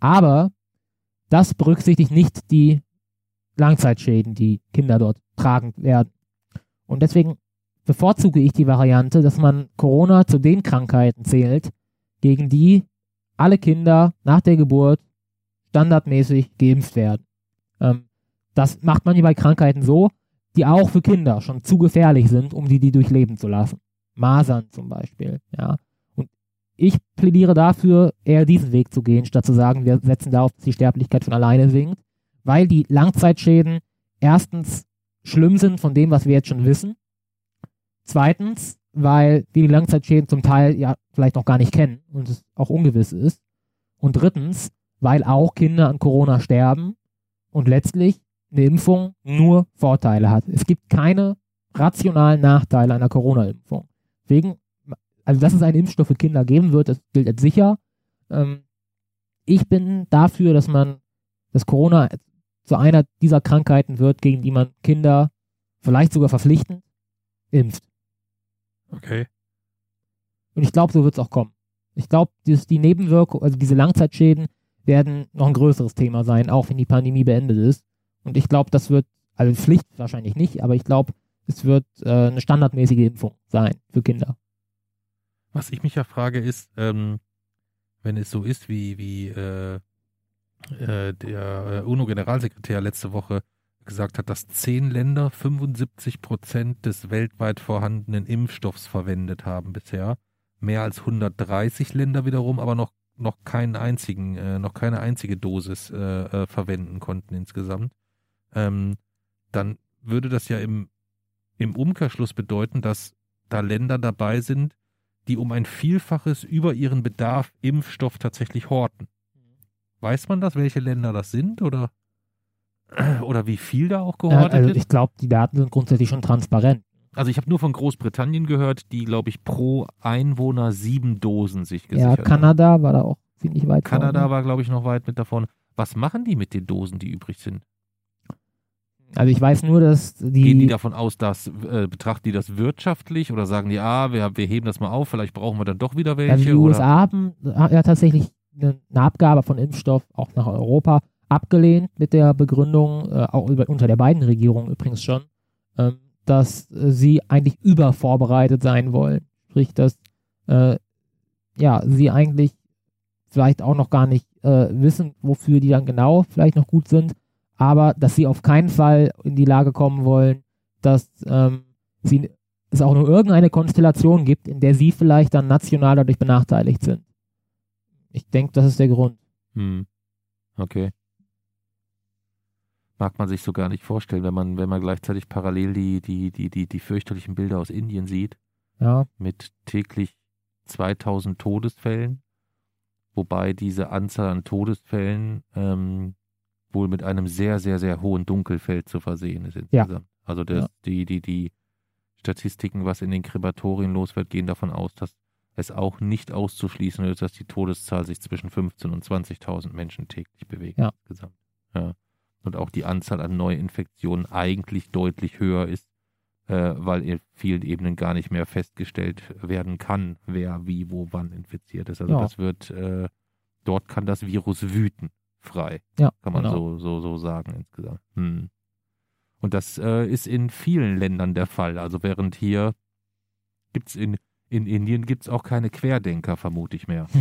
Aber das berücksichtigt nicht die Langzeitschäden, die Kinder dort tragen werden. Und deswegen bevorzuge ich die Variante, dass man Corona zu den Krankheiten zählt, gegen die alle Kinder nach der Geburt standardmäßig geimpft werden. Ähm, das macht man hier bei Krankheiten so, die auch für Kinder schon zu gefährlich sind, um die die durchleben zu lassen. Masern zum Beispiel, ja. Und ich plädiere dafür, eher diesen Weg zu gehen, statt zu sagen, wir setzen darauf, dass die Sterblichkeit von alleine sinkt, weil die Langzeitschäden erstens schlimm sind von dem, was wir jetzt schon wissen. Zweitens, weil wir die Langzeitschäden zum Teil ja vielleicht noch gar nicht kennen und es auch ungewiss ist. Und drittens, weil auch Kinder an Corona sterben und letztlich eine Impfung nur Vorteile hat. Es gibt keine rationalen Nachteile einer Corona-Impfung. Deswegen, also dass es einen Impfstoff für Kinder geben wird, das gilt als sicher. Ähm, ich bin dafür, dass man, dass Corona zu einer dieser Krankheiten wird, gegen die man Kinder vielleicht sogar verpflichtend impft. Okay. Und ich glaube, so wird es auch kommen. Ich glaube, die Nebenwirkungen, also diese Langzeitschäden, werden noch ein größeres Thema sein, auch wenn die Pandemie beendet ist. Und ich glaube, das wird, also Pflicht wahrscheinlich nicht, aber ich glaube, es wird äh, eine standardmäßige Impfung sein für Kinder. Was ich mich ja frage ist, ähm, wenn es so ist, wie, wie äh, äh, der äh, UNO-Generalsekretär letzte Woche gesagt hat, dass zehn Länder 75 Prozent des weltweit vorhandenen Impfstoffs verwendet haben bisher. Mehr als 130 Länder wiederum, aber noch, noch keinen einzigen, äh, noch keine einzige Dosis äh, äh, verwenden konnten insgesamt. Ähm, dann würde das ja im, im Umkehrschluss bedeuten, dass da Länder dabei sind, die um ein Vielfaches über ihren Bedarf Impfstoff tatsächlich horten. Weiß man das, welche Länder das sind oder, oder wie viel da auch gehortet ja, also ich glaube, die Daten sind grundsätzlich schon transparent. Also ich habe nur von Großbritannien gehört, die, glaube ich, pro Einwohner sieben Dosen sich gesichert Ja, Kanada haben. war da auch ziemlich weit Kanada vorne. war, glaube ich, noch weit mit davon. Was machen die mit den Dosen, die übrig sind? Also ich weiß nur, dass die... Gehen die davon aus, dass äh, betrachten die das wirtschaftlich oder sagen die, ah, wir, wir heben das mal auf, vielleicht brauchen wir dann doch wieder welche? also die? USA haben ja tatsächlich eine, Abgabe von Impfstoff auch nach Europa abgelehnt mit der Begründung, äh, auch über, unter der beiden Regierungen übrigens schon, ähm, dass äh, sie eigentlich übervorbereitet sein wollen. Sprich, dass äh, ja, sie eigentlich vielleicht auch noch gar nicht äh, wissen, wofür die dann genau vielleicht noch gut sind, aber dass sie auf keinen Fall in die Lage kommen wollen, dass ähm, sie, es auch nur irgendeine Konstellation gibt, in der sie vielleicht dann national dadurch benachteiligt sind. Ich denke, das ist der Grund. Hm. Okay. Mag man sich so gar nicht vorstellen, wenn man, wenn man gleichzeitig parallel die, die, die, die, die fürchterlichen Bilder aus Indien sieht, Ja, mit täglich 2000 Todesfällen, wobei diese Anzahl an Todesfällen ähm, wohl mit einem sehr, sehr, sehr hohen Dunkelfeld zu versehen ist insgesamt. Also das, Ja. die, die, die Statistiken, was in den Krematorien los wird, gehen davon aus, dass es auch nicht auszuschließen ist, dass die Todeszahl sich zwischen 15.000 und 20.000 Menschen täglich bewegt Ja. insgesamt. Ja. Und auch die Anzahl an Neuinfektionen eigentlich deutlich höher ist, äh, weil in vielen Ebenen gar nicht mehr festgestellt werden kann, wer wie, wo, wann infiziert ist. Also Ja. das wird, äh, dort kann das Virus wüten, frei, ja, kann man genau. so, so, so sagen insgesamt. Hm. Und das äh, ist in vielen Ländern der Fall. Also während hier gibt's in, in Indien gibt's auch keine Querdenker, vermute ich mehr.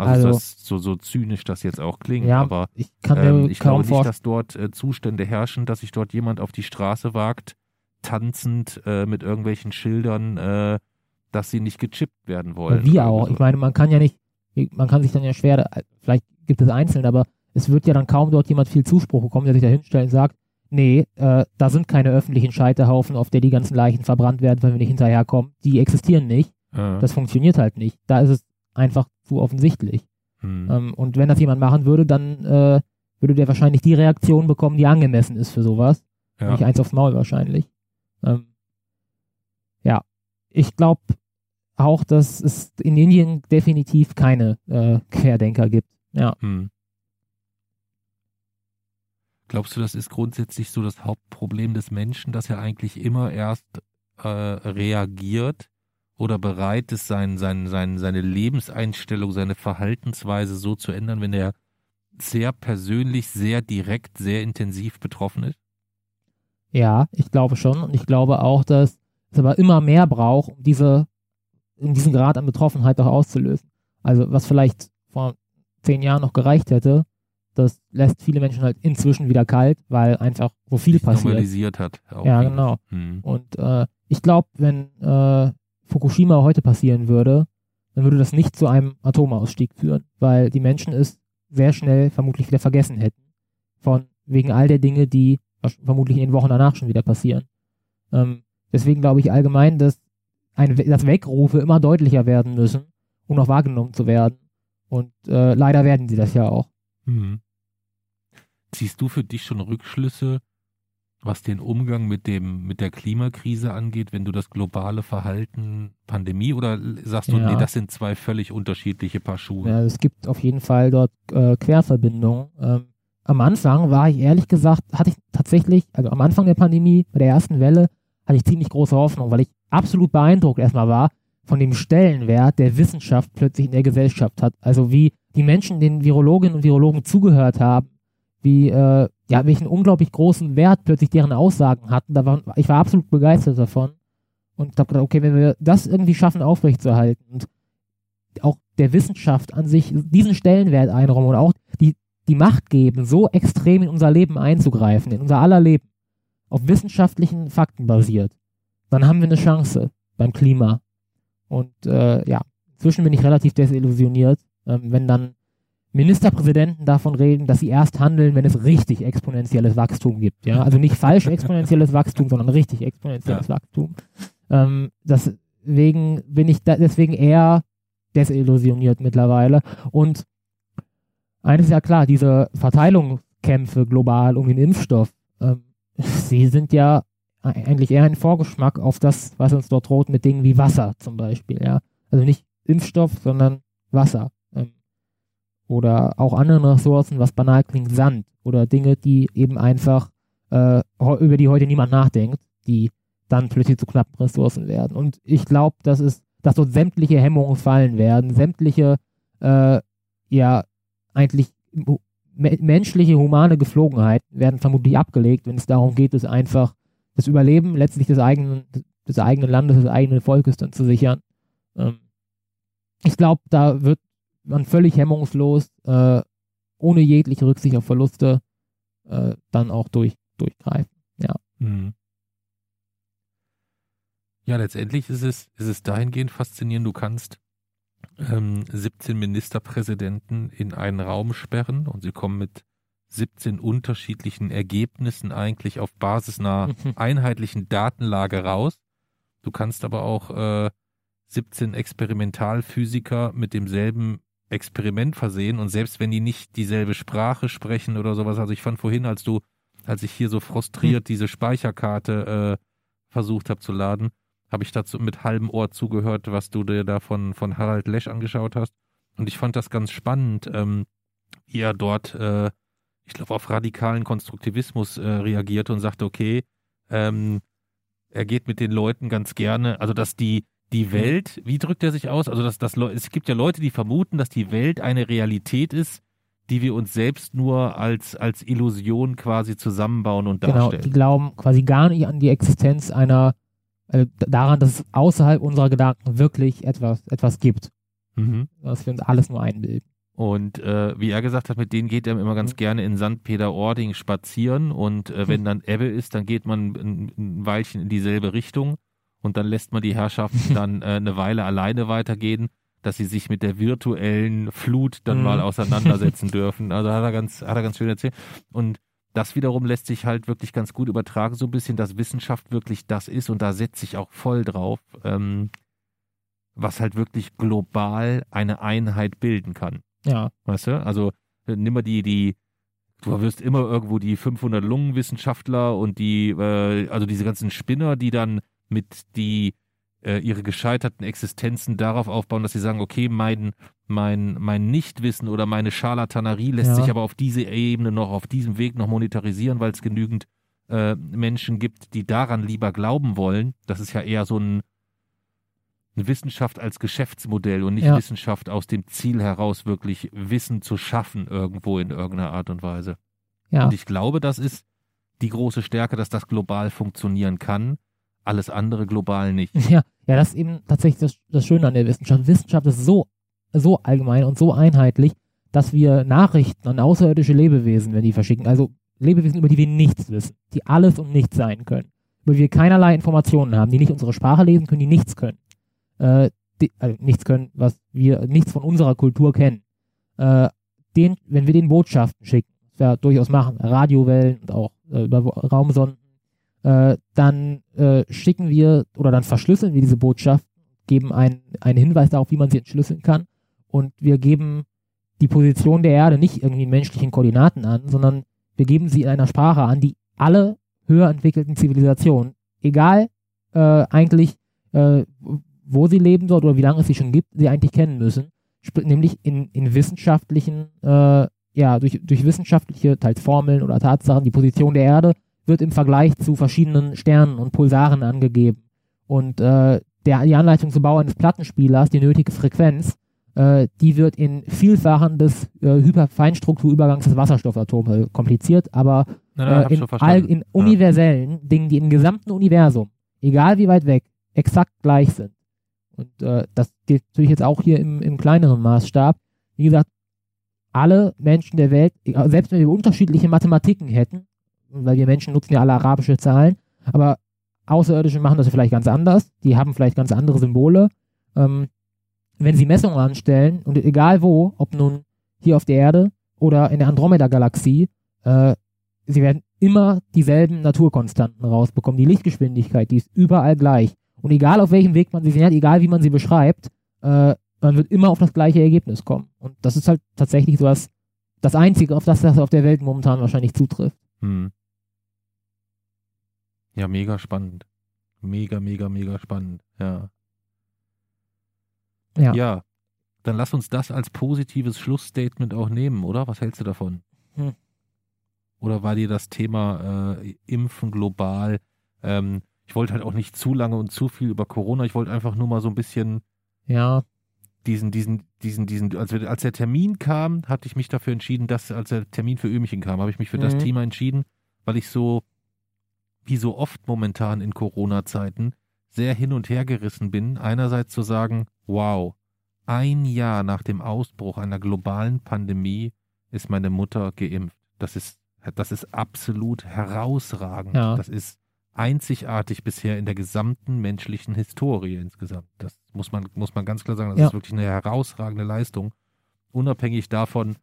Also, Also- das, so, so zynisch das jetzt auch klingt, Ja, aber ich kann ähm, ich glaube nicht, dass dort äh, Zustände herrschen, dass sich dort jemand auf die Straße wagt, tanzend äh, mit irgendwelchen Schildern, äh, dass sie nicht gechippt werden wollen. Wie auch. so. Ich meine, man kann ja nicht, man kann sich dann ja schwer, vielleicht gibt es einzeln, aber es wird ja dann kaum dort jemand viel Zuspruch bekommen, der sich da hinstellt und sagt, nee, äh, da sind keine öffentlichen Scheiterhaufen, auf der die ganzen Leichen verbrannt werden, wenn wir nicht hinterherkommen. Die existieren nicht. Ja. Das funktioniert halt nicht. Da ist es einfach zu offensichtlich. Hm. Ähm, und wenn das jemand machen würde, dann äh, würde der wahrscheinlich die Reaktion bekommen, die angemessen ist für sowas. ja. Nicht eins aufs Maul wahrscheinlich. Ähm, ja, ich glaube auch, dass es in Indien definitiv keine äh, Querdenker gibt. Ja, Hm. Glaubst du, das ist grundsätzlich so das Hauptproblem des Menschen, dass er eigentlich immer erst äh, reagiert oder bereit ist, sein, sein, sein, seine Lebenseinstellung, seine Verhaltensweise so zu ändern, wenn er sehr persönlich, sehr direkt, sehr intensiv betroffen ist? ja, ich glaube schon. Und ich glaube auch, dass es aber immer mehr braucht, um diese, um diesen Grad an Betroffenheit auch auszulösen. Also was vielleicht vor zehn Jahren noch gereicht hätte, das lässt viele Menschen halt inzwischen wieder kalt, weil einfach so viel Sich passiert. Normalisiert hat. Ja, genau. Hm. Und äh, ich glaube, wenn äh, Fukushima heute passieren würde, dann würde das nicht zu einem Atomausstieg führen, weil die Menschen es sehr schnell vermutlich wieder vergessen hätten. Von wegen all der Dinge, die vermutlich in den Wochen danach schon wieder passieren. Ähm, deswegen glaube ich allgemein, dass, ein, dass Wegrufe immer deutlicher werden müssen, um auch wahrgenommen zu werden. Und äh, leider werden sie das ja auch. Mhm. Ziehst du für dich schon Rückschlüsse, was den Umgang mit dem mit der Klimakrise angeht, wenn du das globale Verhalten Pandemie oder sagst du, Ja. nee, das sind zwei völlig unterschiedliche Paar Schuhe? Ja, es gibt auf jeden Fall dort äh, Querverbindungen. Ähm, am Anfang war ich ehrlich gesagt, hatte ich tatsächlich, also am Anfang der Pandemie, bei der ersten Welle, hatte ich ziemlich große Hoffnung, weil ich absolut beeindruckt erstmal war von dem Stellenwert der Wissenschaft plötzlich in der Gesellschaft hat. Also wie die Menschen den Virologinnen und Virologen zugehört haben, wie, äh, ja, welchen unglaublich großen Wert plötzlich deren Aussagen hatten. Da war, ich war absolut begeistert davon. Und habe gedacht, okay, wenn wir das irgendwie schaffen aufrechtzuerhalten und auch der Wissenschaft an sich diesen Stellenwert einräumen und auch die, die Macht geben, so extrem in unser Leben einzugreifen, in unser aller Leben, auf wissenschaftlichen Fakten basiert, dann haben wir eine Chance beim Klima. Und äh, ja, inzwischen bin ich relativ desillusioniert, ähm, wenn dann Ministerpräsidenten davon reden, dass sie erst handeln, wenn es richtig exponentielles Wachstum gibt. Ja, also nicht falsch exponentielles Wachstum, sondern richtig exponentielles ja. Wachstum. Ähm, deswegen bin ich da, deswegen eher desillusioniert mittlerweile. Und eines ist ja klar, diese Verteilungskämpfe global um den Impfstoff, ähm, sie sind ja eigentlich eher ein Vorgeschmack auf das, was uns dort droht mit Dingen wie Wasser zum Beispiel. Ja, also nicht Impfstoff, sondern Wasser. Oder auch andere Ressourcen, was banal klingt, Sand oder Dinge, die eben einfach äh, über die heute niemand nachdenkt, die dann plötzlich zu knappen Ressourcen werden. Und ich glaube, dass es, dass dort sämtliche Hemmungen fallen werden, sämtliche äh, ja eigentlich me menschliche, humane Geflogenheiten werden vermutlich abgelegt, wenn es darum geht, es einfach das Überleben letztlich des eigenen, des eigenen Landes, des eigenen Volkes dann zu sichern. Ähm, ich glaube, da wird man völlig hemmungslos, äh, ohne jegliche Rücksicht auf Verluste, äh, dann auch durch, durchgreifen. Ja. Mhm. Ja, letztendlich ist es, ist es dahingehend faszinierend, du kannst ähm, 17 Ministerpräsidenten in einen Raum sperren und sie kommen mit 17 unterschiedlichen Ergebnissen eigentlich auf Basis einer einheitlichen Datenlage raus. Du kannst aber auch äh, 17 Experimentalphysiker mit demselben Experiment versehen und selbst wenn die nicht dieselbe Sprache sprechen oder sowas, also ich fand vorhin, als du, als ich hier so frustriert hm. diese Speicherkarte äh, versucht habe zu laden, habe ich dazu mit halbem Ohr zugehört, was du dir da von, von Harald Lesch angeschaut hast. Und ich fand das ganz spannend, ähm, wie er dort, äh, ich glaube, auf radikalen Konstruktivismus äh, reagierte und sagte, okay, ähm, er geht mit den Leuten ganz gerne, also dass die, die mhm. Welt, wie drückt er sich aus? Also, dass, dass es gibt ja Leute, die vermuten, dass die Welt eine Realität ist, die wir uns selbst nur als, als Illusion quasi zusammenbauen und darstellen. Genau, die glauben quasi gar nicht an die Existenz einer, äh, daran, dass es außerhalb unserer Gedanken wirklich etwas, etwas gibt. Mhm. Dass wir uns alles nur einbilden. Und äh, wie er gesagt hat, mit denen geht er immer ganz mhm. gerne in St. Peter-Ording spazieren und äh, wenn mhm. dann Ebbe ist, dann geht man ein, ein Weilchen in dieselbe Richtung und dann lässt man die Herrschaften dann äh, eine Weile alleine weitergehen, dass sie sich mit der virtuellen Flut dann mhm. mal auseinandersetzen dürfen. Also hat er ganz, hat er ganz schön erzählt. Und das wiederum lässt sich halt wirklich ganz gut übertragen, so ein bisschen, dass Wissenschaft wirklich das ist und da setze ich auch voll drauf, ähm, was halt wirklich global eine Einheit bilden kann. Ja. Weißt du? Also äh, nimm mal die, die, du wirst immer irgendwo die 500 Lungenwissenschaftler und die, äh, also diese ganzen Spinner, die dann mit die äh, ihre gescheiterten Existenzen darauf aufbauen, dass sie sagen, okay, mein, mein, mein Nichtwissen oder meine Scharlatanerie lässt ja. sich aber auf diese Ebene noch, auf diesem Weg noch monetarisieren, weil es genügend äh, Menschen gibt, die daran lieber glauben wollen. Das ist ja eher so ein, eine Wissenschaft als Geschäftsmodell und nicht ja. Wissenschaft aus dem Ziel heraus, wirklich Wissen zu schaffen irgendwo in irgendeiner Art und Weise. Ja. Und ich glaube, das ist die große Stärke, dass das global funktionieren kann alles andere global nicht. Ja, ja, das ist eben tatsächlich das, das Schöne an der Wissenschaft. Wissenschaft ist so, so allgemein und so einheitlich, dass wir Nachrichten an außerirdische Lebewesen, wenn die verschicken, also Lebewesen, über die wir nichts wissen, die alles und nichts sein können, über die wir keinerlei Informationen haben, die nicht unsere Sprache lesen können, die nichts können, äh, die, also nichts können, was wir nichts von unserer Kultur kennen. Äh, den, wenn wir den Botschaften schicken, was wir durchaus machen, Radiowellen und auch äh, über Raumsonden, äh, dann äh, schicken wir oder dann verschlüsseln wir diese Botschaft, geben einen, einen Hinweis darauf, wie man sie entschlüsseln kann. Und wir geben die Position der Erde nicht irgendwie in menschlichen Koordinaten an, sondern wir geben sie in einer Sprache an, die alle höher entwickelten Zivilisationen, egal äh, eigentlich, äh, wo sie leben dort oder wie lange es sie schon gibt, sie eigentlich kennen müssen, nämlich in, in wissenschaftlichen, äh, ja, durch, durch wissenschaftliche, teils Formeln oder Tatsachen, die Position der Erde wird im Vergleich zu verschiedenen Sternen und Pulsaren angegeben. Und äh, der, die Anleitung zum Bau eines Plattenspielers, die nötige Frequenz, äh, die wird in Vielfachen des äh, Hyperfeinstrukturübergangs des Wasserstoffatoms äh, kompliziert, aber nein, nein, äh, in, all, in universellen ja. Dingen, die im gesamten Universum, egal wie weit weg, exakt gleich sind. Und äh, das gilt natürlich jetzt auch hier im, im kleineren Maßstab. Wie gesagt, alle Menschen der Welt, selbst wenn wir unterschiedliche Mathematiken hätten, weil wir Menschen nutzen ja alle arabische Zahlen, aber Außerirdische machen das vielleicht ganz anders, die haben vielleicht ganz andere Symbole. Ähm, wenn sie Messungen anstellen, und egal wo, ob nun hier auf der Erde oder in der Andromeda-Galaxie, äh, sie werden immer dieselben Naturkonstanten rausbekommen. Die Lichtgeschwindigkeit, die ist überall gleich. Und egal auf welchem Weg man sie nähert, egal wie man sie beschreibt, äh, man wird immer auf das gleiche Ergebnis kommen. Und das ist halt tatsächlich so das, das Einzige, auf das das auf der Welt momentan wahrscheinlich zutrifft. Hm. Ja, mega spannend. Mega, mega, mega spannend. Ja. Ja. Ja. Dann lass uns das als positives Schlussstatement auch nehmen, oder? Was hältst du davon? Hm. Oder war dir das Thema äh, Impfen global? Ähm, ich wollte halt auch nicht zu lange und zu viel über Corona. Ich wollte einfach nur mal so ein bisschen ja diesen, diesen, diesen, diesen, als, als der Termin kam, hatte ich mich dafür entschieden, dass, als der Termin für Ömichen kam, habe ich mich für mhm. das Thema entschieden, weil ich so, wie so oft momentan in Corona-Zeiten, sehr hin und her gerissen bin, einerseits zu sagen, wow, ein Jahr nach dem Ausbruch einer globalen Pandemie ist meine Mutter geimpft. Das ist, das ist absolut herausragend. Ja. Das ist einzigartig bisher in der gesamten menschlichen Historie insgesamt. Das muss man, muss man ganz klar sagen. Das ja. ist wirklich eine herausragende Leistung. Unabhängig davon,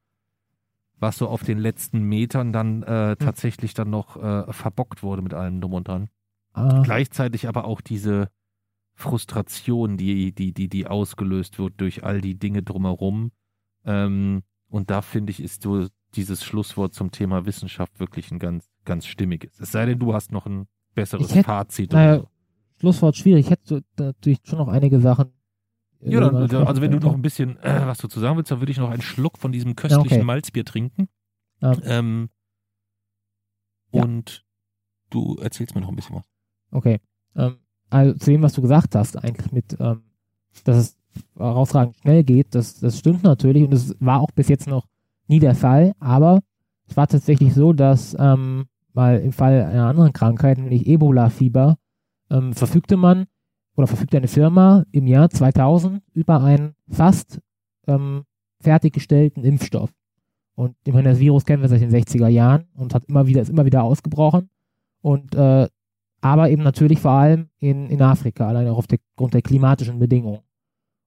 was so auf den letzten Metern dann äh, hm. tatsächlich dann noch äh, verbockt wurde mit allem drum und dran. Ah. Gleichzeitig aber auch diese Frustration, die, die, die, die ausgelöst wird durch all die Dinge drumherum. Ähm, und da finde ich, ist so dieses Schlusswort zum Thema Wissenschaft wirklich ein ganz, ganz stimmiges. Es sei denn, du hast noch ein besseres hätte, Fazit. Naja. Schlusswort schwierig. Ich hätte natürlich schon noch einige Sachen. Äh, ja, dann, also wenn du noch ein bisschen äh, was dazu sagen willst, dann würde ich noch einen Schluck von diesem köstlichen ja, okay. Malzbier trinken. Um, ähm, und ja. du erzählst mir noch ein bisschen was. Okay. Ähm, also zu dem, was du gesagt hast, eigentlich mit, ähm, dass es herausragend schnell geht, das, das stimmt natürlich und es war auch bis jetzt noch nie der Fall, aber es war tatsächlich so, dass ähm, weil im Fall einer anderen Krankheit, nämlich Ebola-Fieber, ähm, verfügte man oder verfügte eine Firma im Jahr 2000 über einen fast ähm, fertiggestellten Impfstoff. Und ich meine, das Virus kennen wir seit den 60er Jahren und hat immer wieder, ist immer wieder ausgebrochen. Und äh, aber eben natürlich vor allem in, in Afrika, allein auch aufgrund der klimatischen Bedingungen.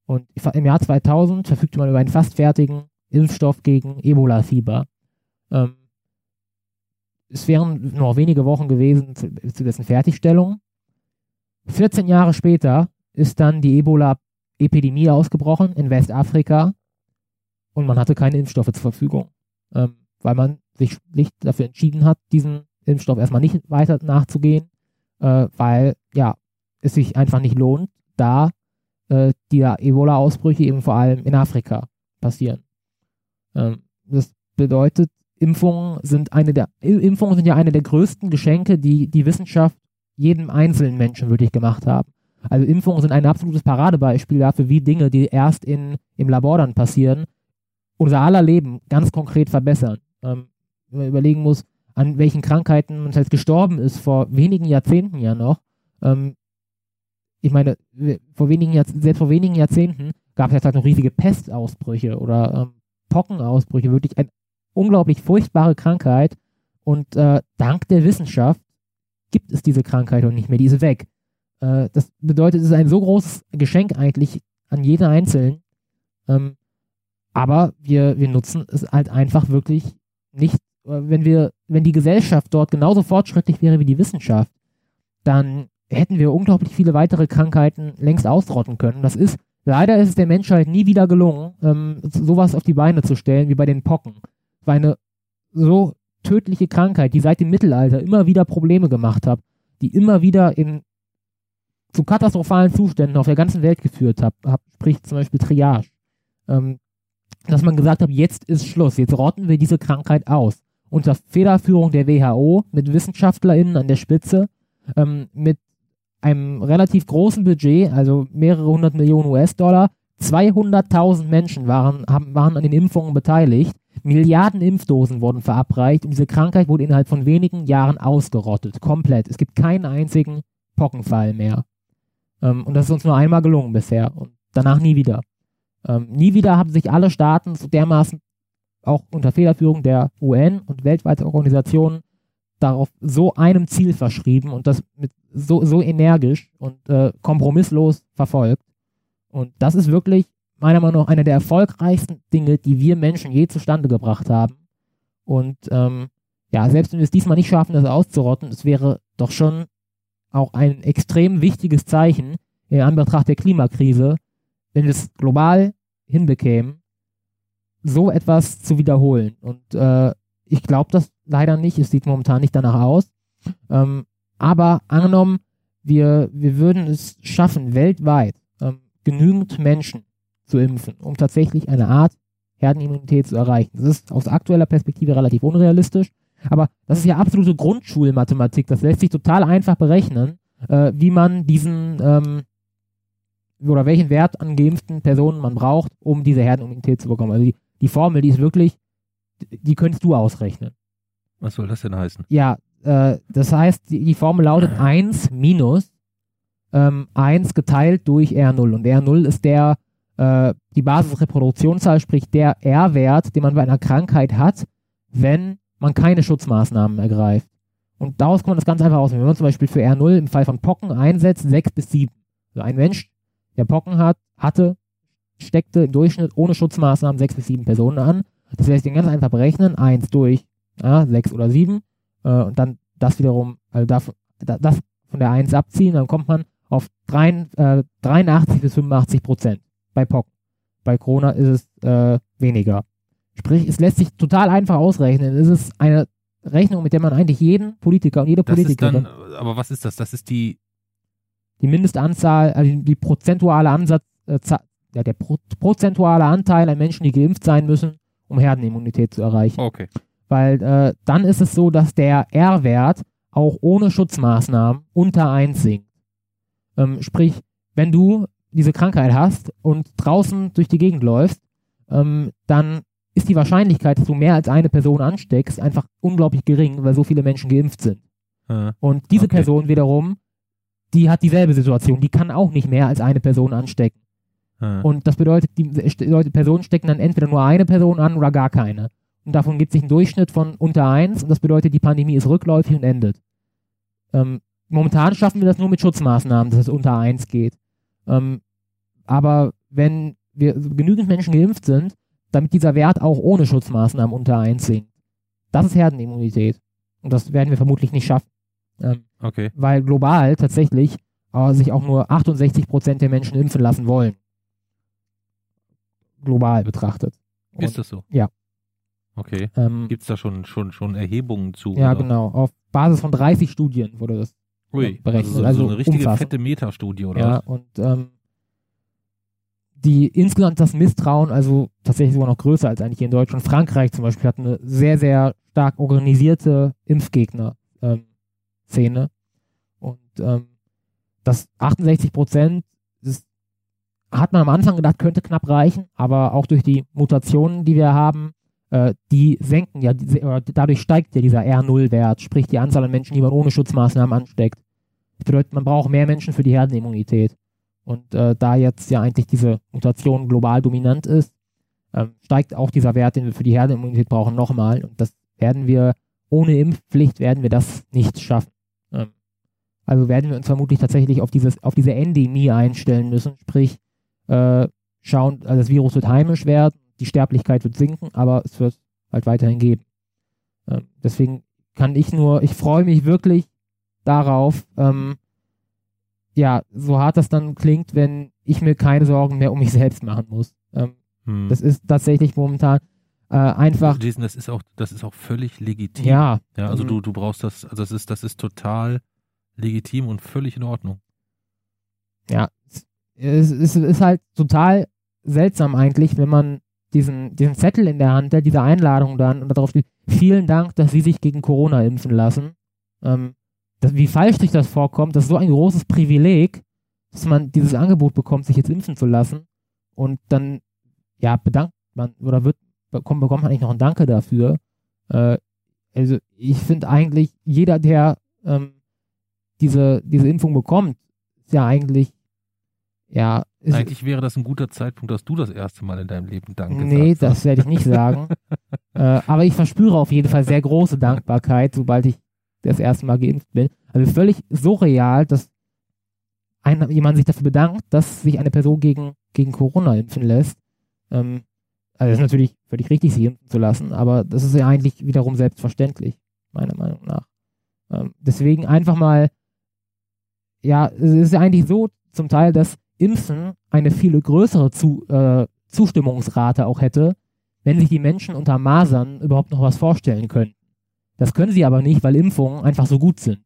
Und im Jahr 2000 verfügte man über einen fast fertigen Impfstoff gegen Ebola-Fieber. Ähm, es wären noch wenige Wochen gewesen zu, zu dessen Fertigstellung. 14 Jahre später ist dann die Ebola-Epidemie ausgebrochen in Westafrika und man hatte keine Impfstoffe zur Verfügung, ähm, weil man sich nicht dafür entschieden hat, diesen Impfstoff erstmal nicht weiter nachzugehen, äh, weil ja es sich einfach nicht lohnt, da äh, die Ebola-Ausbrüche eben vor allem in Afrika passieren. Ähm, das bedeutet, Impfungen sind eine der Impfungen sind ja eine der größten Geschenke, die die Wissenschaft jedem einzelnen Menschen wirklich gemacht haben. Also Impfungen sind ein absolutes Paradebeispiel dafür, wie Dinge, die erst in, im Labor dann passieren, unser aller Leben ganz konkret verbessern. Ähm, wenn man überlegen muss, an welchen Krankheiten man halt gestorben ist, vor wenigen Jahrzehnten ja noch. Ähm, ich meine, vor wenigen selbst vor wenigen Jahrzehnten gab es jetzt halt noch riesige Pestausbrüche oder ähm, Pockenausbrüche, wirklich ein unglaublich furchtbare Krankheit und äh, dank der Wissenschaft gibt es diese Krankheit und nicht mehr, die ist weg. Äh, das bedeutet, es ist ein so großes Geschenk eigentlich an jeden Einzelnen, ähm, aber wir, wir nutzen es halt einfach wirklich nicht, äh, wenn wir, wenn die Gesellschaft dort genauso fortschrittlich wäre wie die Wissenschaft, dann hätten wir unglaublich viele weitere Krankheiten längst ausrotten können. Das ist, leider ist es der Menschheit nie wieder gelungen, ähm, sowas auf die Beine zu stellen wie bei den Pocken war eine so tödliche Krankheit, die seit dem Mittelalter immer wieder Probleme gemacht hat, die immer wieder in zu katastrophalen Zuständen auf der ganzen Welt geführt hat, hab, sprich zum Beispiel Triage. Ähm, dass man gesagt hat, jetzt ist Schluss, jetzt rotten wir diese Krankheit aus. Unter Federführung der WHO, mit WissenschaftlerInnen an der Spitze, ähm, mit einem relativ großen Budget, also mehrere hundert Millionen US-Dollar, 200.000 Menschen waren, haben, waren an den Impfungen beteiligt Milliarden Impfdosen wurden verabreicht und diese Krankheit wurde innerhalb von wenigen Jahren ausgerottet. Komplett. Es gibt keinen einzigen Pockenfall mehr. Ähm, und das ist uns nur einmal gelungen bisher und danach nie wieder. Ähm, nie wieder haben sich alle Staaten so dermaßen auch unter Federführung der UN und weltweite Organisationen darauf so einem Ziel verschrieben und das mit so, so energisch und äh, kompromisslos verfolgt. Und das ist wirklich meiner Meinung nach einer der erfolgreichsten Dinge, die wir Menschen je zustande gebracht haben. Und ähm, ja, selbst wenn wir es diesmal nicht schaffen, das auszurotten, es wäre doch schon auch ein extrem wichtiges Zeichen in Anbetracht der Klimakrise, wenn wir es global hinbekämen, so etwas zu wiederholen. Und äh, ich glaube das leider nicht. Es sieht momentan nicht danach aus. Ähm, aber angenommen, wir, wir würden es schaffen, weltweit ähm, genügend Menschen zu impfen, um tatsächlich eine Art Herdenimmunität zu erreichen. Das ist aus aktueller Perspektive relativ unrealistisch, aber das ist ja absolute Grundschulmathematik. Das lässt sich total einfach berechnen, äh, wie man diesen ähm, oder welchen Wert an geimpften Personen man braucht, um diese Herdenimmunität zu bekommen. Also die, die Formel, die ist wirklich, die könntest du ausrechnen. Was soll das denn heißen? Ja, äh, das heißt, die, die Formel lautet 1 minus ähm, 1 geteilt durch R0. Und R0 ist der, äh, die Basisreproduktionszahl, sprich der R-Wert, den man bei einer Krankheit hat, wenn man keine Schutzmaßnahmen ergreift. Und daraus kann man das ganz einfach ausnehmen. Wenn man zum Beispiel für R0 im Fall von Pocken einsetzt, 6 bis 7. Also ein Mensch, der Pocken hat, hatte, steckte im Durchschnitt ohne Schutzmaßnahmen 6 bis 7 Personen an. Das lässt sich ganz einfach berechnen. 1 durch ja, 6 oder 7. Äh, und dann das wiederum, also das, das von der 1 abziehen, dann kommt man auf 3, äh, 83 bis 85 Prozent bei Pocken. Bei Corona ist es äh, weniger. Sprich, es lässt sich total einfach ausrechnen. Es ist eine Rechnung, mit der man eigentlich jeden Politiker und jede Das Politikerin, dann, aber was ist das? Das ist die, die Mindestanzahl, also die, prozentuale Ansatz, äh, ja, der pro, prozentuale Anteil an Menschen, die geimpft sein müssen, um Herdenimmunität zu erreichen. okay. Weil äh, dann ist es so, dass der R-Wert auch ohne Schutzmaßnahmen unter 1 sinkt. Ähm, sprich, wenn du diese Krankheit hast und draußen durch die Gegend läufst, ähm, dann ist die Wahrscheinlichkeit, dass du mehr als eine Person ansteckst, einfach unglaublich gering, weil so viele Menschen geimpft sind. Äh, Und diese Okay. Person wiederum, die hat dieselbe Situation, die kann auch nicht mehr als eine Person anstecken. äh. Und das bedeutet, die Leute, Personen stecken dann entweder nur eine Person an oder gar keine. Und davon gibt sich ein Durchschnitt von unter eins und das bedeutet, die Pandemie ist rückläufig und endet. Ähm, momentan schaffen wir das nur mit Schutzmaßnahmen, dass es unter eins geht. Ähm, aber wenn wir genügend Menschen geimpft sind, damit dieser Wert auch ohne Schutzmaßnahmen unter eins sinkt, das ist Herdenimmunität. Und das werden wir vermutlich nicht schaffen. Ähm, okay. weil global tatsächlich äh, sich auch nur 68 Prozent der Menschen impfen lassen wollen. Global betrachtet. Und, Ist das so? ja. Okay. ähm, Gibt es da schon, schon, schon Erhebungen zu? ja, oder? genau. Auf Basis von 30 Studien wurde das. Ui, berechnet. Also, so, Also so eine richtige umfassend. fette Metastudie, oder? Ja, und ähm, die insgesamt das Misstrauen, also tatsächlich sogar noch größer als eigentlich hier in Deutschland. Frankreich zum Beispiel hat eine sehr, sehr stark organisierte Impfgegner-Szene. und ähm, das 68 Prozent, hat man am Anfang gedacht, könnte knapp reichen, aber auch durch die Mutationen, die wir haben, äh, die senken ja, dadurch steigt ja dieser R0-Wert, sprich die Anzahl an Menschen, die man ohne Schutzmaßnahmen ansteckt. Das bedeutet, man braucht mehr Menschen für die Herdenimmunität. Und äh, da jetzt ja eigentlich diese Mutation global dominant ist, ähm, steigt auch dieser Wert, den wir für die Herdenimmunität brauchen, nochmal. Und das werden wir, ohne Impfpflicht werden wir das nicht schaffen. Ähm, also werden wir uns vermutlich tatsächlich auf, dieses, auf diese Endemie einstellen müssen, sprich äh, schauen, also das Virus wird heimisch werden, die Sterblichkeit wird sinken, aber es wird halt weiterhin geben. Ähm, deswegen kann ich nur, ich freue mich wirklich darauf, ähm, ja, so hart das dann klingt, wenn ich mir keine Sorgen mehr um mich selbst machen muss. Ähm, Hm. das ist tatsächlich momentan äh, einfach, Jason, das ist auch, das ist auch völlig legitim. ja, Ja, also Mhm. du, du brauchst das, also das ist, das ist total legitim und völlig in Ordnung. ja, es, es ist halt total seltsam eigentlich, wenn man diesen, diesen Zettel in der Hand diese Einladung dann und darauf steht, vielen Dank, dass Sie sich gegen Corona impfen lassen. Ähm, das, wie falsch sich das vorkommt, das ist so ein großes Privileg, dass man dieses Angebot bekommt, sich jetzt impfen zu lassen und dann, ja, bedankt man oder wird, bekommt, bekommt man eigentlich noch ein Danke dafür. Äh, also ich finde eigentlich, jeder, der ähm, diese, diese Impfung bekommt, ist ja eigentlich ja. Eigentlich wäre das ein guter Zeitpunkt, dass du das erste Mal in deinem Leben Danke Nee, sagst. das werde ich nicht sagen. äh, aber ich verspüre auf jeden Fall sehr große Dankbarkeit, sobald ich das erste Mal geimpft bin. Also völlig surreal, dass ein, jemand sich dafür bedankt, dass sich eine Person gegen, gegen Corona impfen lässt. Ähm, also das ist natürlich völlig richtig, sich impfen zu lassen, aber das ist ja eigentlich wiederum selbstverständlich, meiner Meinung nach. Ähm, deswegen einfach mal, ja, es ist ja eigentlich so zum Teil, dass Impfen eine viel größere Zu, äh, Zustimmungsrate auch hätte, wenn sich die Menschen unter Masern überhaupt noch was vorstellen können. Das können sie aber nicht, weil Impfungen einfach so gut sind.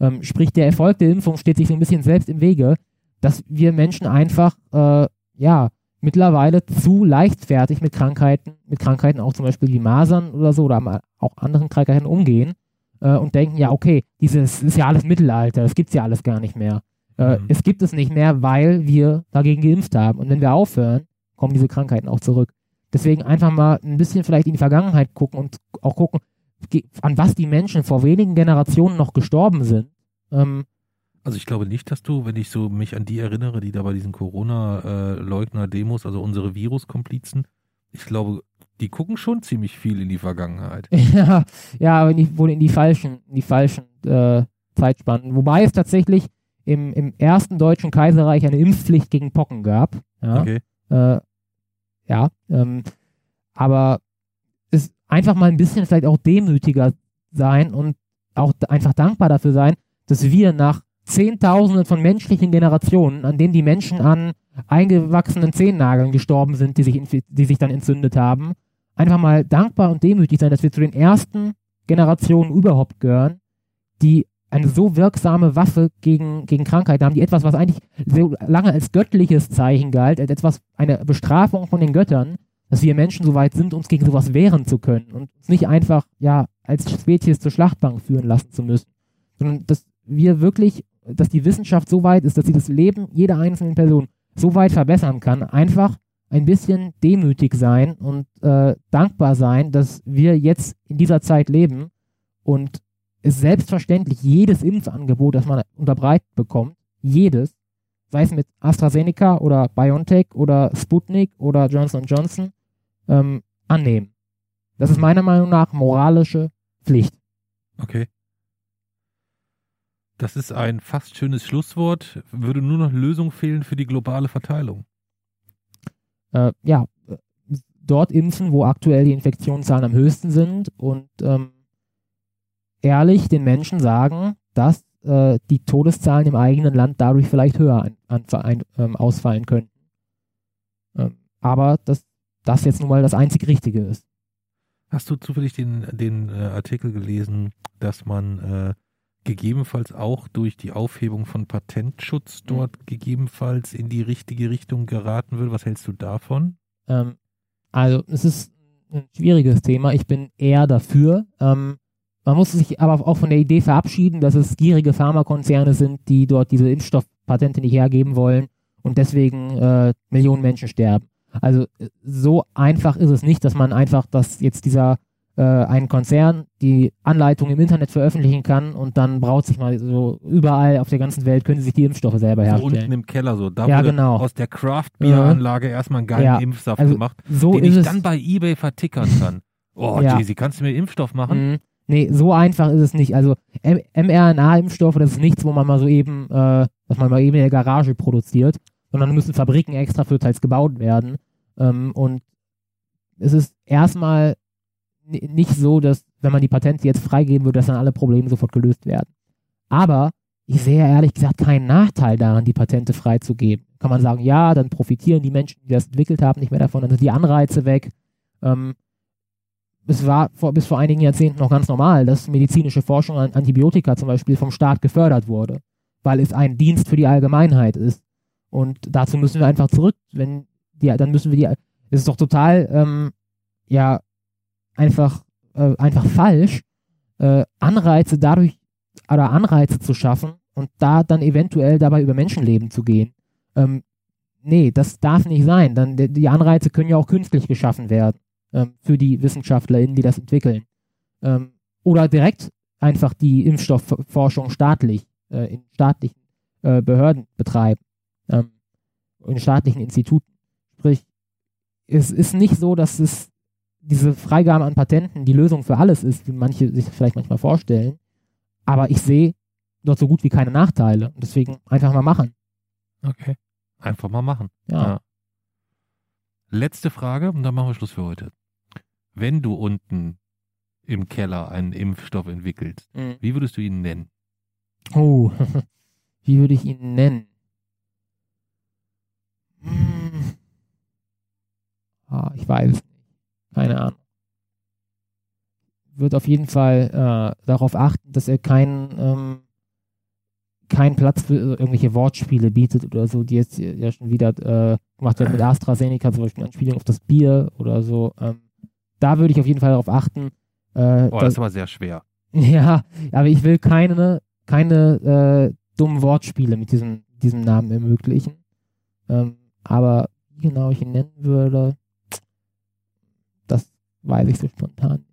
Ähm, sprich, der Erfolg der Impfung steht sich so ein bisschen selbst im Wege, dass wir Menschen einfach, äh, ja, mittlerweile zu leichtfertig mit Krankheiten, mit Krankheiten auch zum Beispiel wie Masern oder so oder auch anderen Krankheiten umgehen äh, und denken, ja, okay, dieses ist ja alles Mittelalter, das gibt's ja alles gar nicht mehr. Äh, mhm. Es gibt es nicht mehr, weil wir dagegen geimpft haben. Und wenn wir aufhören, kommen diese Krankheiten auch zurück. Deswegen einfach mal ein bisschen vielleicht in die Vergangenheit gucken und auch gucken, an was die Menschen vor wenigen Generationen noch gestorben sind. Ähm, also ich glaube nicht, dass du, wenn ich so mich an die erinnere, die da bei diesen Corona-Leugner-Demos, also unsere Viruskomplizen, ich glaube, die gucken schon ziemlich viel in die Vergangenheit. ja, ja, aber wohl in die falschen, in die falschen äh, Zeitspannen. Wobei es tatsächlich im, im ersten deutschen Kaiserreich eine Impfpflicht gegen Pocken gab. Ja, okay. Äh, ja ähm, aber ist einfach mal ein bisschen vielleicht auch demütiger sein und auch einfach dankbar dafür sein, dass wir nach Zehntausenden von menschlichen Generationen, an denen die Menschen an eingewachsenen Zehennageln gestorben sind, die sich, die sich dann entzündet haben, einfach mal dankbar und demütig sein, dass wir zu den ersten Generationen überhaupt gehören, die eine so wirksame Waffe gegen, gegen Krankheiten haben, die etwas, was eigentlich so lange als göttliches Zeichen galt, als etwas, eine Bestrafung von den Göttern, dass wir Menschen so weit sind, uns gegen sowas wehren zu können und uns nicht einfach, ja, als Spezies zur Schlachtbank führen lassen zu müssen, sondern dass wir wirklich dass die Wissenschaft so weit ist, dass sie das Leben jeder einzelnen Person so weit verbessern kann, einfach ein bisschen demütig sein und äh, dankbar sein, dass wir jetzt in dieser Zeit leben und es selbstverständlich jedes Impfangebot, das man unterbreitet bekommt, jedes, sei es mit AstraZeneca oder BioNTech oder Sputnik oder Johnson Johnson, ähm, annehmen. Das ist meiner Meinung nach moralische Pflicht. Okay. Das ist ein fast schönes Schlusswort. Würde nur noch Lösung fehlen für die globale Verteilung. Äh, ja, dort impfen, wo aktuell die Infektionszahlen am höchsten sind und ähm, ehrlich den Menschen sagen, dass äh, die Todeszahlen im eigenen Land dadurch vielleicht höher an, an, ein, ähm, ausfallen könnten. Ähm, aber dass das jetzt nun mal das einzig Richtige ist. Hast du zufällig den, den äh, Artikel gelesen, dass man äh, gegebenenfalls auch durch die Aufhebung von Patentschutz mhm. dort mhm. gegebenenfalls in die richtige Richtung geraten will. Was hältst du davon? Ähm, also es ist ein schwieriges Thema. Ich bin eher dafür. Ähm, man muss sich aber auch von der Idee verabschieden, dass es gierige Pharmakonzerne sind, die dort diese Impfstoffpatente nicht hergeben wollen und deswegen äh, Millionen Menschen sterben. Also so einfach ist es nicht, dass man einfach, dass jetzt dieser äh, ein Konzern die Anleitung im Internet veröffentlichen kann und dann braut sich mal so überall auf der ganzen Welt können sie sich die Impfstoffe selber herstellen. So unten im Keller so, da ja, wurde genau. aus der Craft-Bier-Anlage ja. erstmal einen geilen ja. Impfsaft also, gemacht, so den ich dann bei Ebay vertickern kann. Oh, ja. Jay, kannst du mir Impfstoff machen? Mhm. Nee, so einfach ist es nicht. Also mRNA-Impfstoffe, das ist nichts, wo man mal so eben, äh, was man mal eben in der Garage produziert, sondern müssen Fabriken extra für teils gebaut werden. Ähm, und es ist erstmal nicht so, dass, wenn man die Patente jetzt freigeben würde, dass dann alle Probleme sofort gelöst werden. Aber ich sehe ehrlich gesagt keinen Nachteil daran, die Patente freizugeben. Kann man sagen, ja, dann profitieren die Menschen, die das entwickelt haben, nicht mehr davon, dann sind die Anreize weg. Ähm, es war vor, bis vor einigen Jahrzehnten noch ganz normal, dass medizinische Forschung an Antibiotika zum Beispiel vom Staat gefördert wurde, weil es ein Dienst für die Allgemeinheit ist. Und dazu müssen wir einfach zurück, wenn die, dann müssen wir die, es ist doch total, ähm, ja, einfach, äh, einfach falsch, äh, Anreize dadurch oder Anreize zu schaffen und da dann eventuell dabei über Menschenleben zu gehen. Ähm, nee, das darf nicht sein. Dann, die Anreize können ja auch künstlich geschaffen werden ähm, für die WissenschaftlerInnen, die das entwickeln. Ähm, oder direkt einfach die Impfstoffforschung staatlich, äh, in staatlichen äh, Behörden betreiben. Ähm, in staatlichen Instituten. Sprich, es ist nicht so, dass es diese Freigabe an Patenten die Lösung für alles ist, wie manche sich vielleicht manchmal vorstellen. Aber ich sehe dort so gut wie keine Nachteile. Und deswegen einfach mal machen. Okay. Einfach mal machen. Ja. Ja. Letzte Frage und dann machen wir Schluss für heute. Wenn du unten im Keller einen Impfstoff entwickelst, Mhm. wie würdest du ihn nennen? Oh, wie würde ich ihn nennen? Hm. Ah, ich weiß es nicht. Keine Ahnung. Wird auf jeden Fall äh, darauf achten, dass er keinen ähm, keinen Platz für irgendwelche Wortspiele bietet oder so, die jetzt ja schon wieder äh, gemacht werden mit AstraZeneca, zum Beispiel Anspielung auf das Bier oder so. Ähm, da würde ich auf jeden Fall darauf achten. Äh, Oh, das ist aber sehr schwer. ja, aber ich will keine, keine äh, dummen Wortspiele mit diesem, diesem Namen ermöglichen. Ähm, aber wie genau ich ihn nennen würde, das weiß ich so spontan.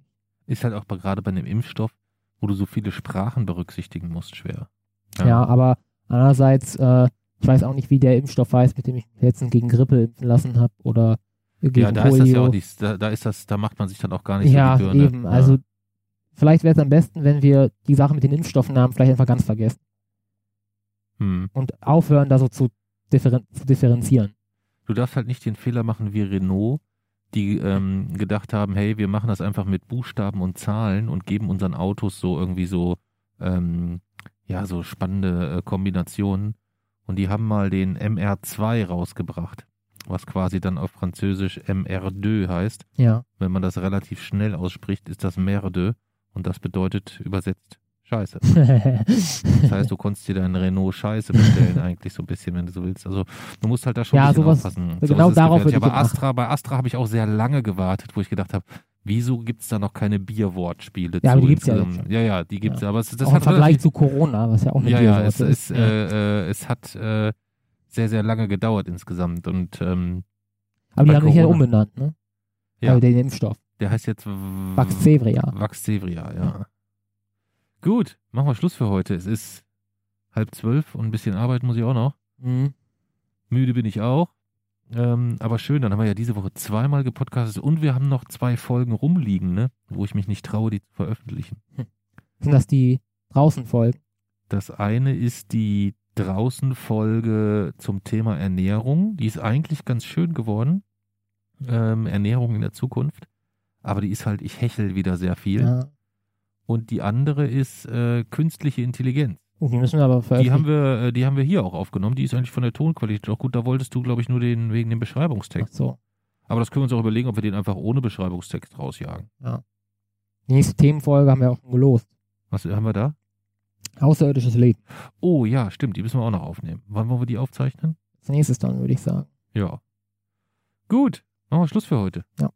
Ist halt auch bei, gerade bei einem Impfstoff, wo du so viele Sprachen berücksichtigen musst, schwer. Ja, aber andererseits, äh, ich weiß auch nicht, wie der Impfstoff heißt, mit dem ich mich letztens gegen Grippe impfen lassen habe oder Ja, da Polio. ist das ja auch nicht, da, da ist das, da macht man sich dann auch gar nicht ja, so die Birne. eben. Ja. Also vielleicht wäre es am besten, wenn wir die Sache mit den Impfstoffnamen vielleicht einfach ganz vergessen hm. und aufhören, da so zu, differen zu differenzieren. Du darfst halt nicht den Fehler machen wie Renault, die ähm, gedacht haben, hey, wir machen das einfach mit Buchstaben und Zahlen und geben unseren Autos so irgendwie so, ähm, ja, so spannende äh, Kombinationen. Und die haben mal den MR2 rausgebracht, was quasi dann auf Französisch MR2 heißt. Ja. Wenn man das relativ schnell ausspricht, ist das Merde und das bedeutet übersetzt Scheiße. Das heißt, du konntest dir deinen Renault Scheiße bestellen, eigentlich so ein bisschen, wenn du so willst. Also du musst halt da schon Ja, ein bisschen sowas- aufpassen. genau ist darauf würde ich Aber Astra, bei Astra habe ich auch sehr lange gewartet, wo ich gedacht habe, wieso gibt es da noch keine Bierwortspiele Ja, zu aber die gibt's ja insgesamt? jetzt Ja, ja, die gibt's Ja. ja. Aber es, das auch im hat Vergleich relativ, zu Corona, was ja auch eine ja, ja, es, ist. äh, äh, es hat äh, sehr, sehr lange gedauert insgesamt. Und ähm, Aber die haben sich ja Corona. umbenannt, ne? Ja. Also den Impfstoff. der heißt jetzt Vaxzevria. Vaxzevria, ja. Gut, machen wir Schluss für heute. Es ist halb zwölf und ein bisschen arbeiten muss ich auch noch. Mhm. Müde bin ich auch. Ähm, aber schön, dann haben wir ja diese Woche zweimal gepodcastet und wir haben noch zwei Folgen rumliegen, ne? Wo ich mich nicht traue, die zu veröffentlichen. Sind das die draußen Folgen? Das eine ist die Draußen-Folge zum Thema Ernährung. Die ist eigentlich ganz schön geworden. Ähm, Ernährung in der Zukunft. Aber die ist halt, ich hechel wieder sehr viel. Ja. Und die andere ist äh, künstliche Intelligenz. Die müssen wir aber Die haben wir, äh, die haben wir hier auch aufgenommen. Die ist eigentlich von der Tonqualität auch gut. Da wolltest du, glaube ich, nur den wegen dem Ach Beschreibungstext. so. Aber das können wir uns auch überlegen, ob wir den einfach ohne Beschreibungstext rausjagen. Die nächste Themenfolge haben wir auch schon gelost. Was haben wir da? Außerirdisches Leben. Oh ja, stimmt. Die müssen wir auch noch aufnehmen. Wann wollen wir die aufzeichnen? Als nächstes dann, würde ich sagen. Ja. Gut. Machen wir Schluss für heute. Ja.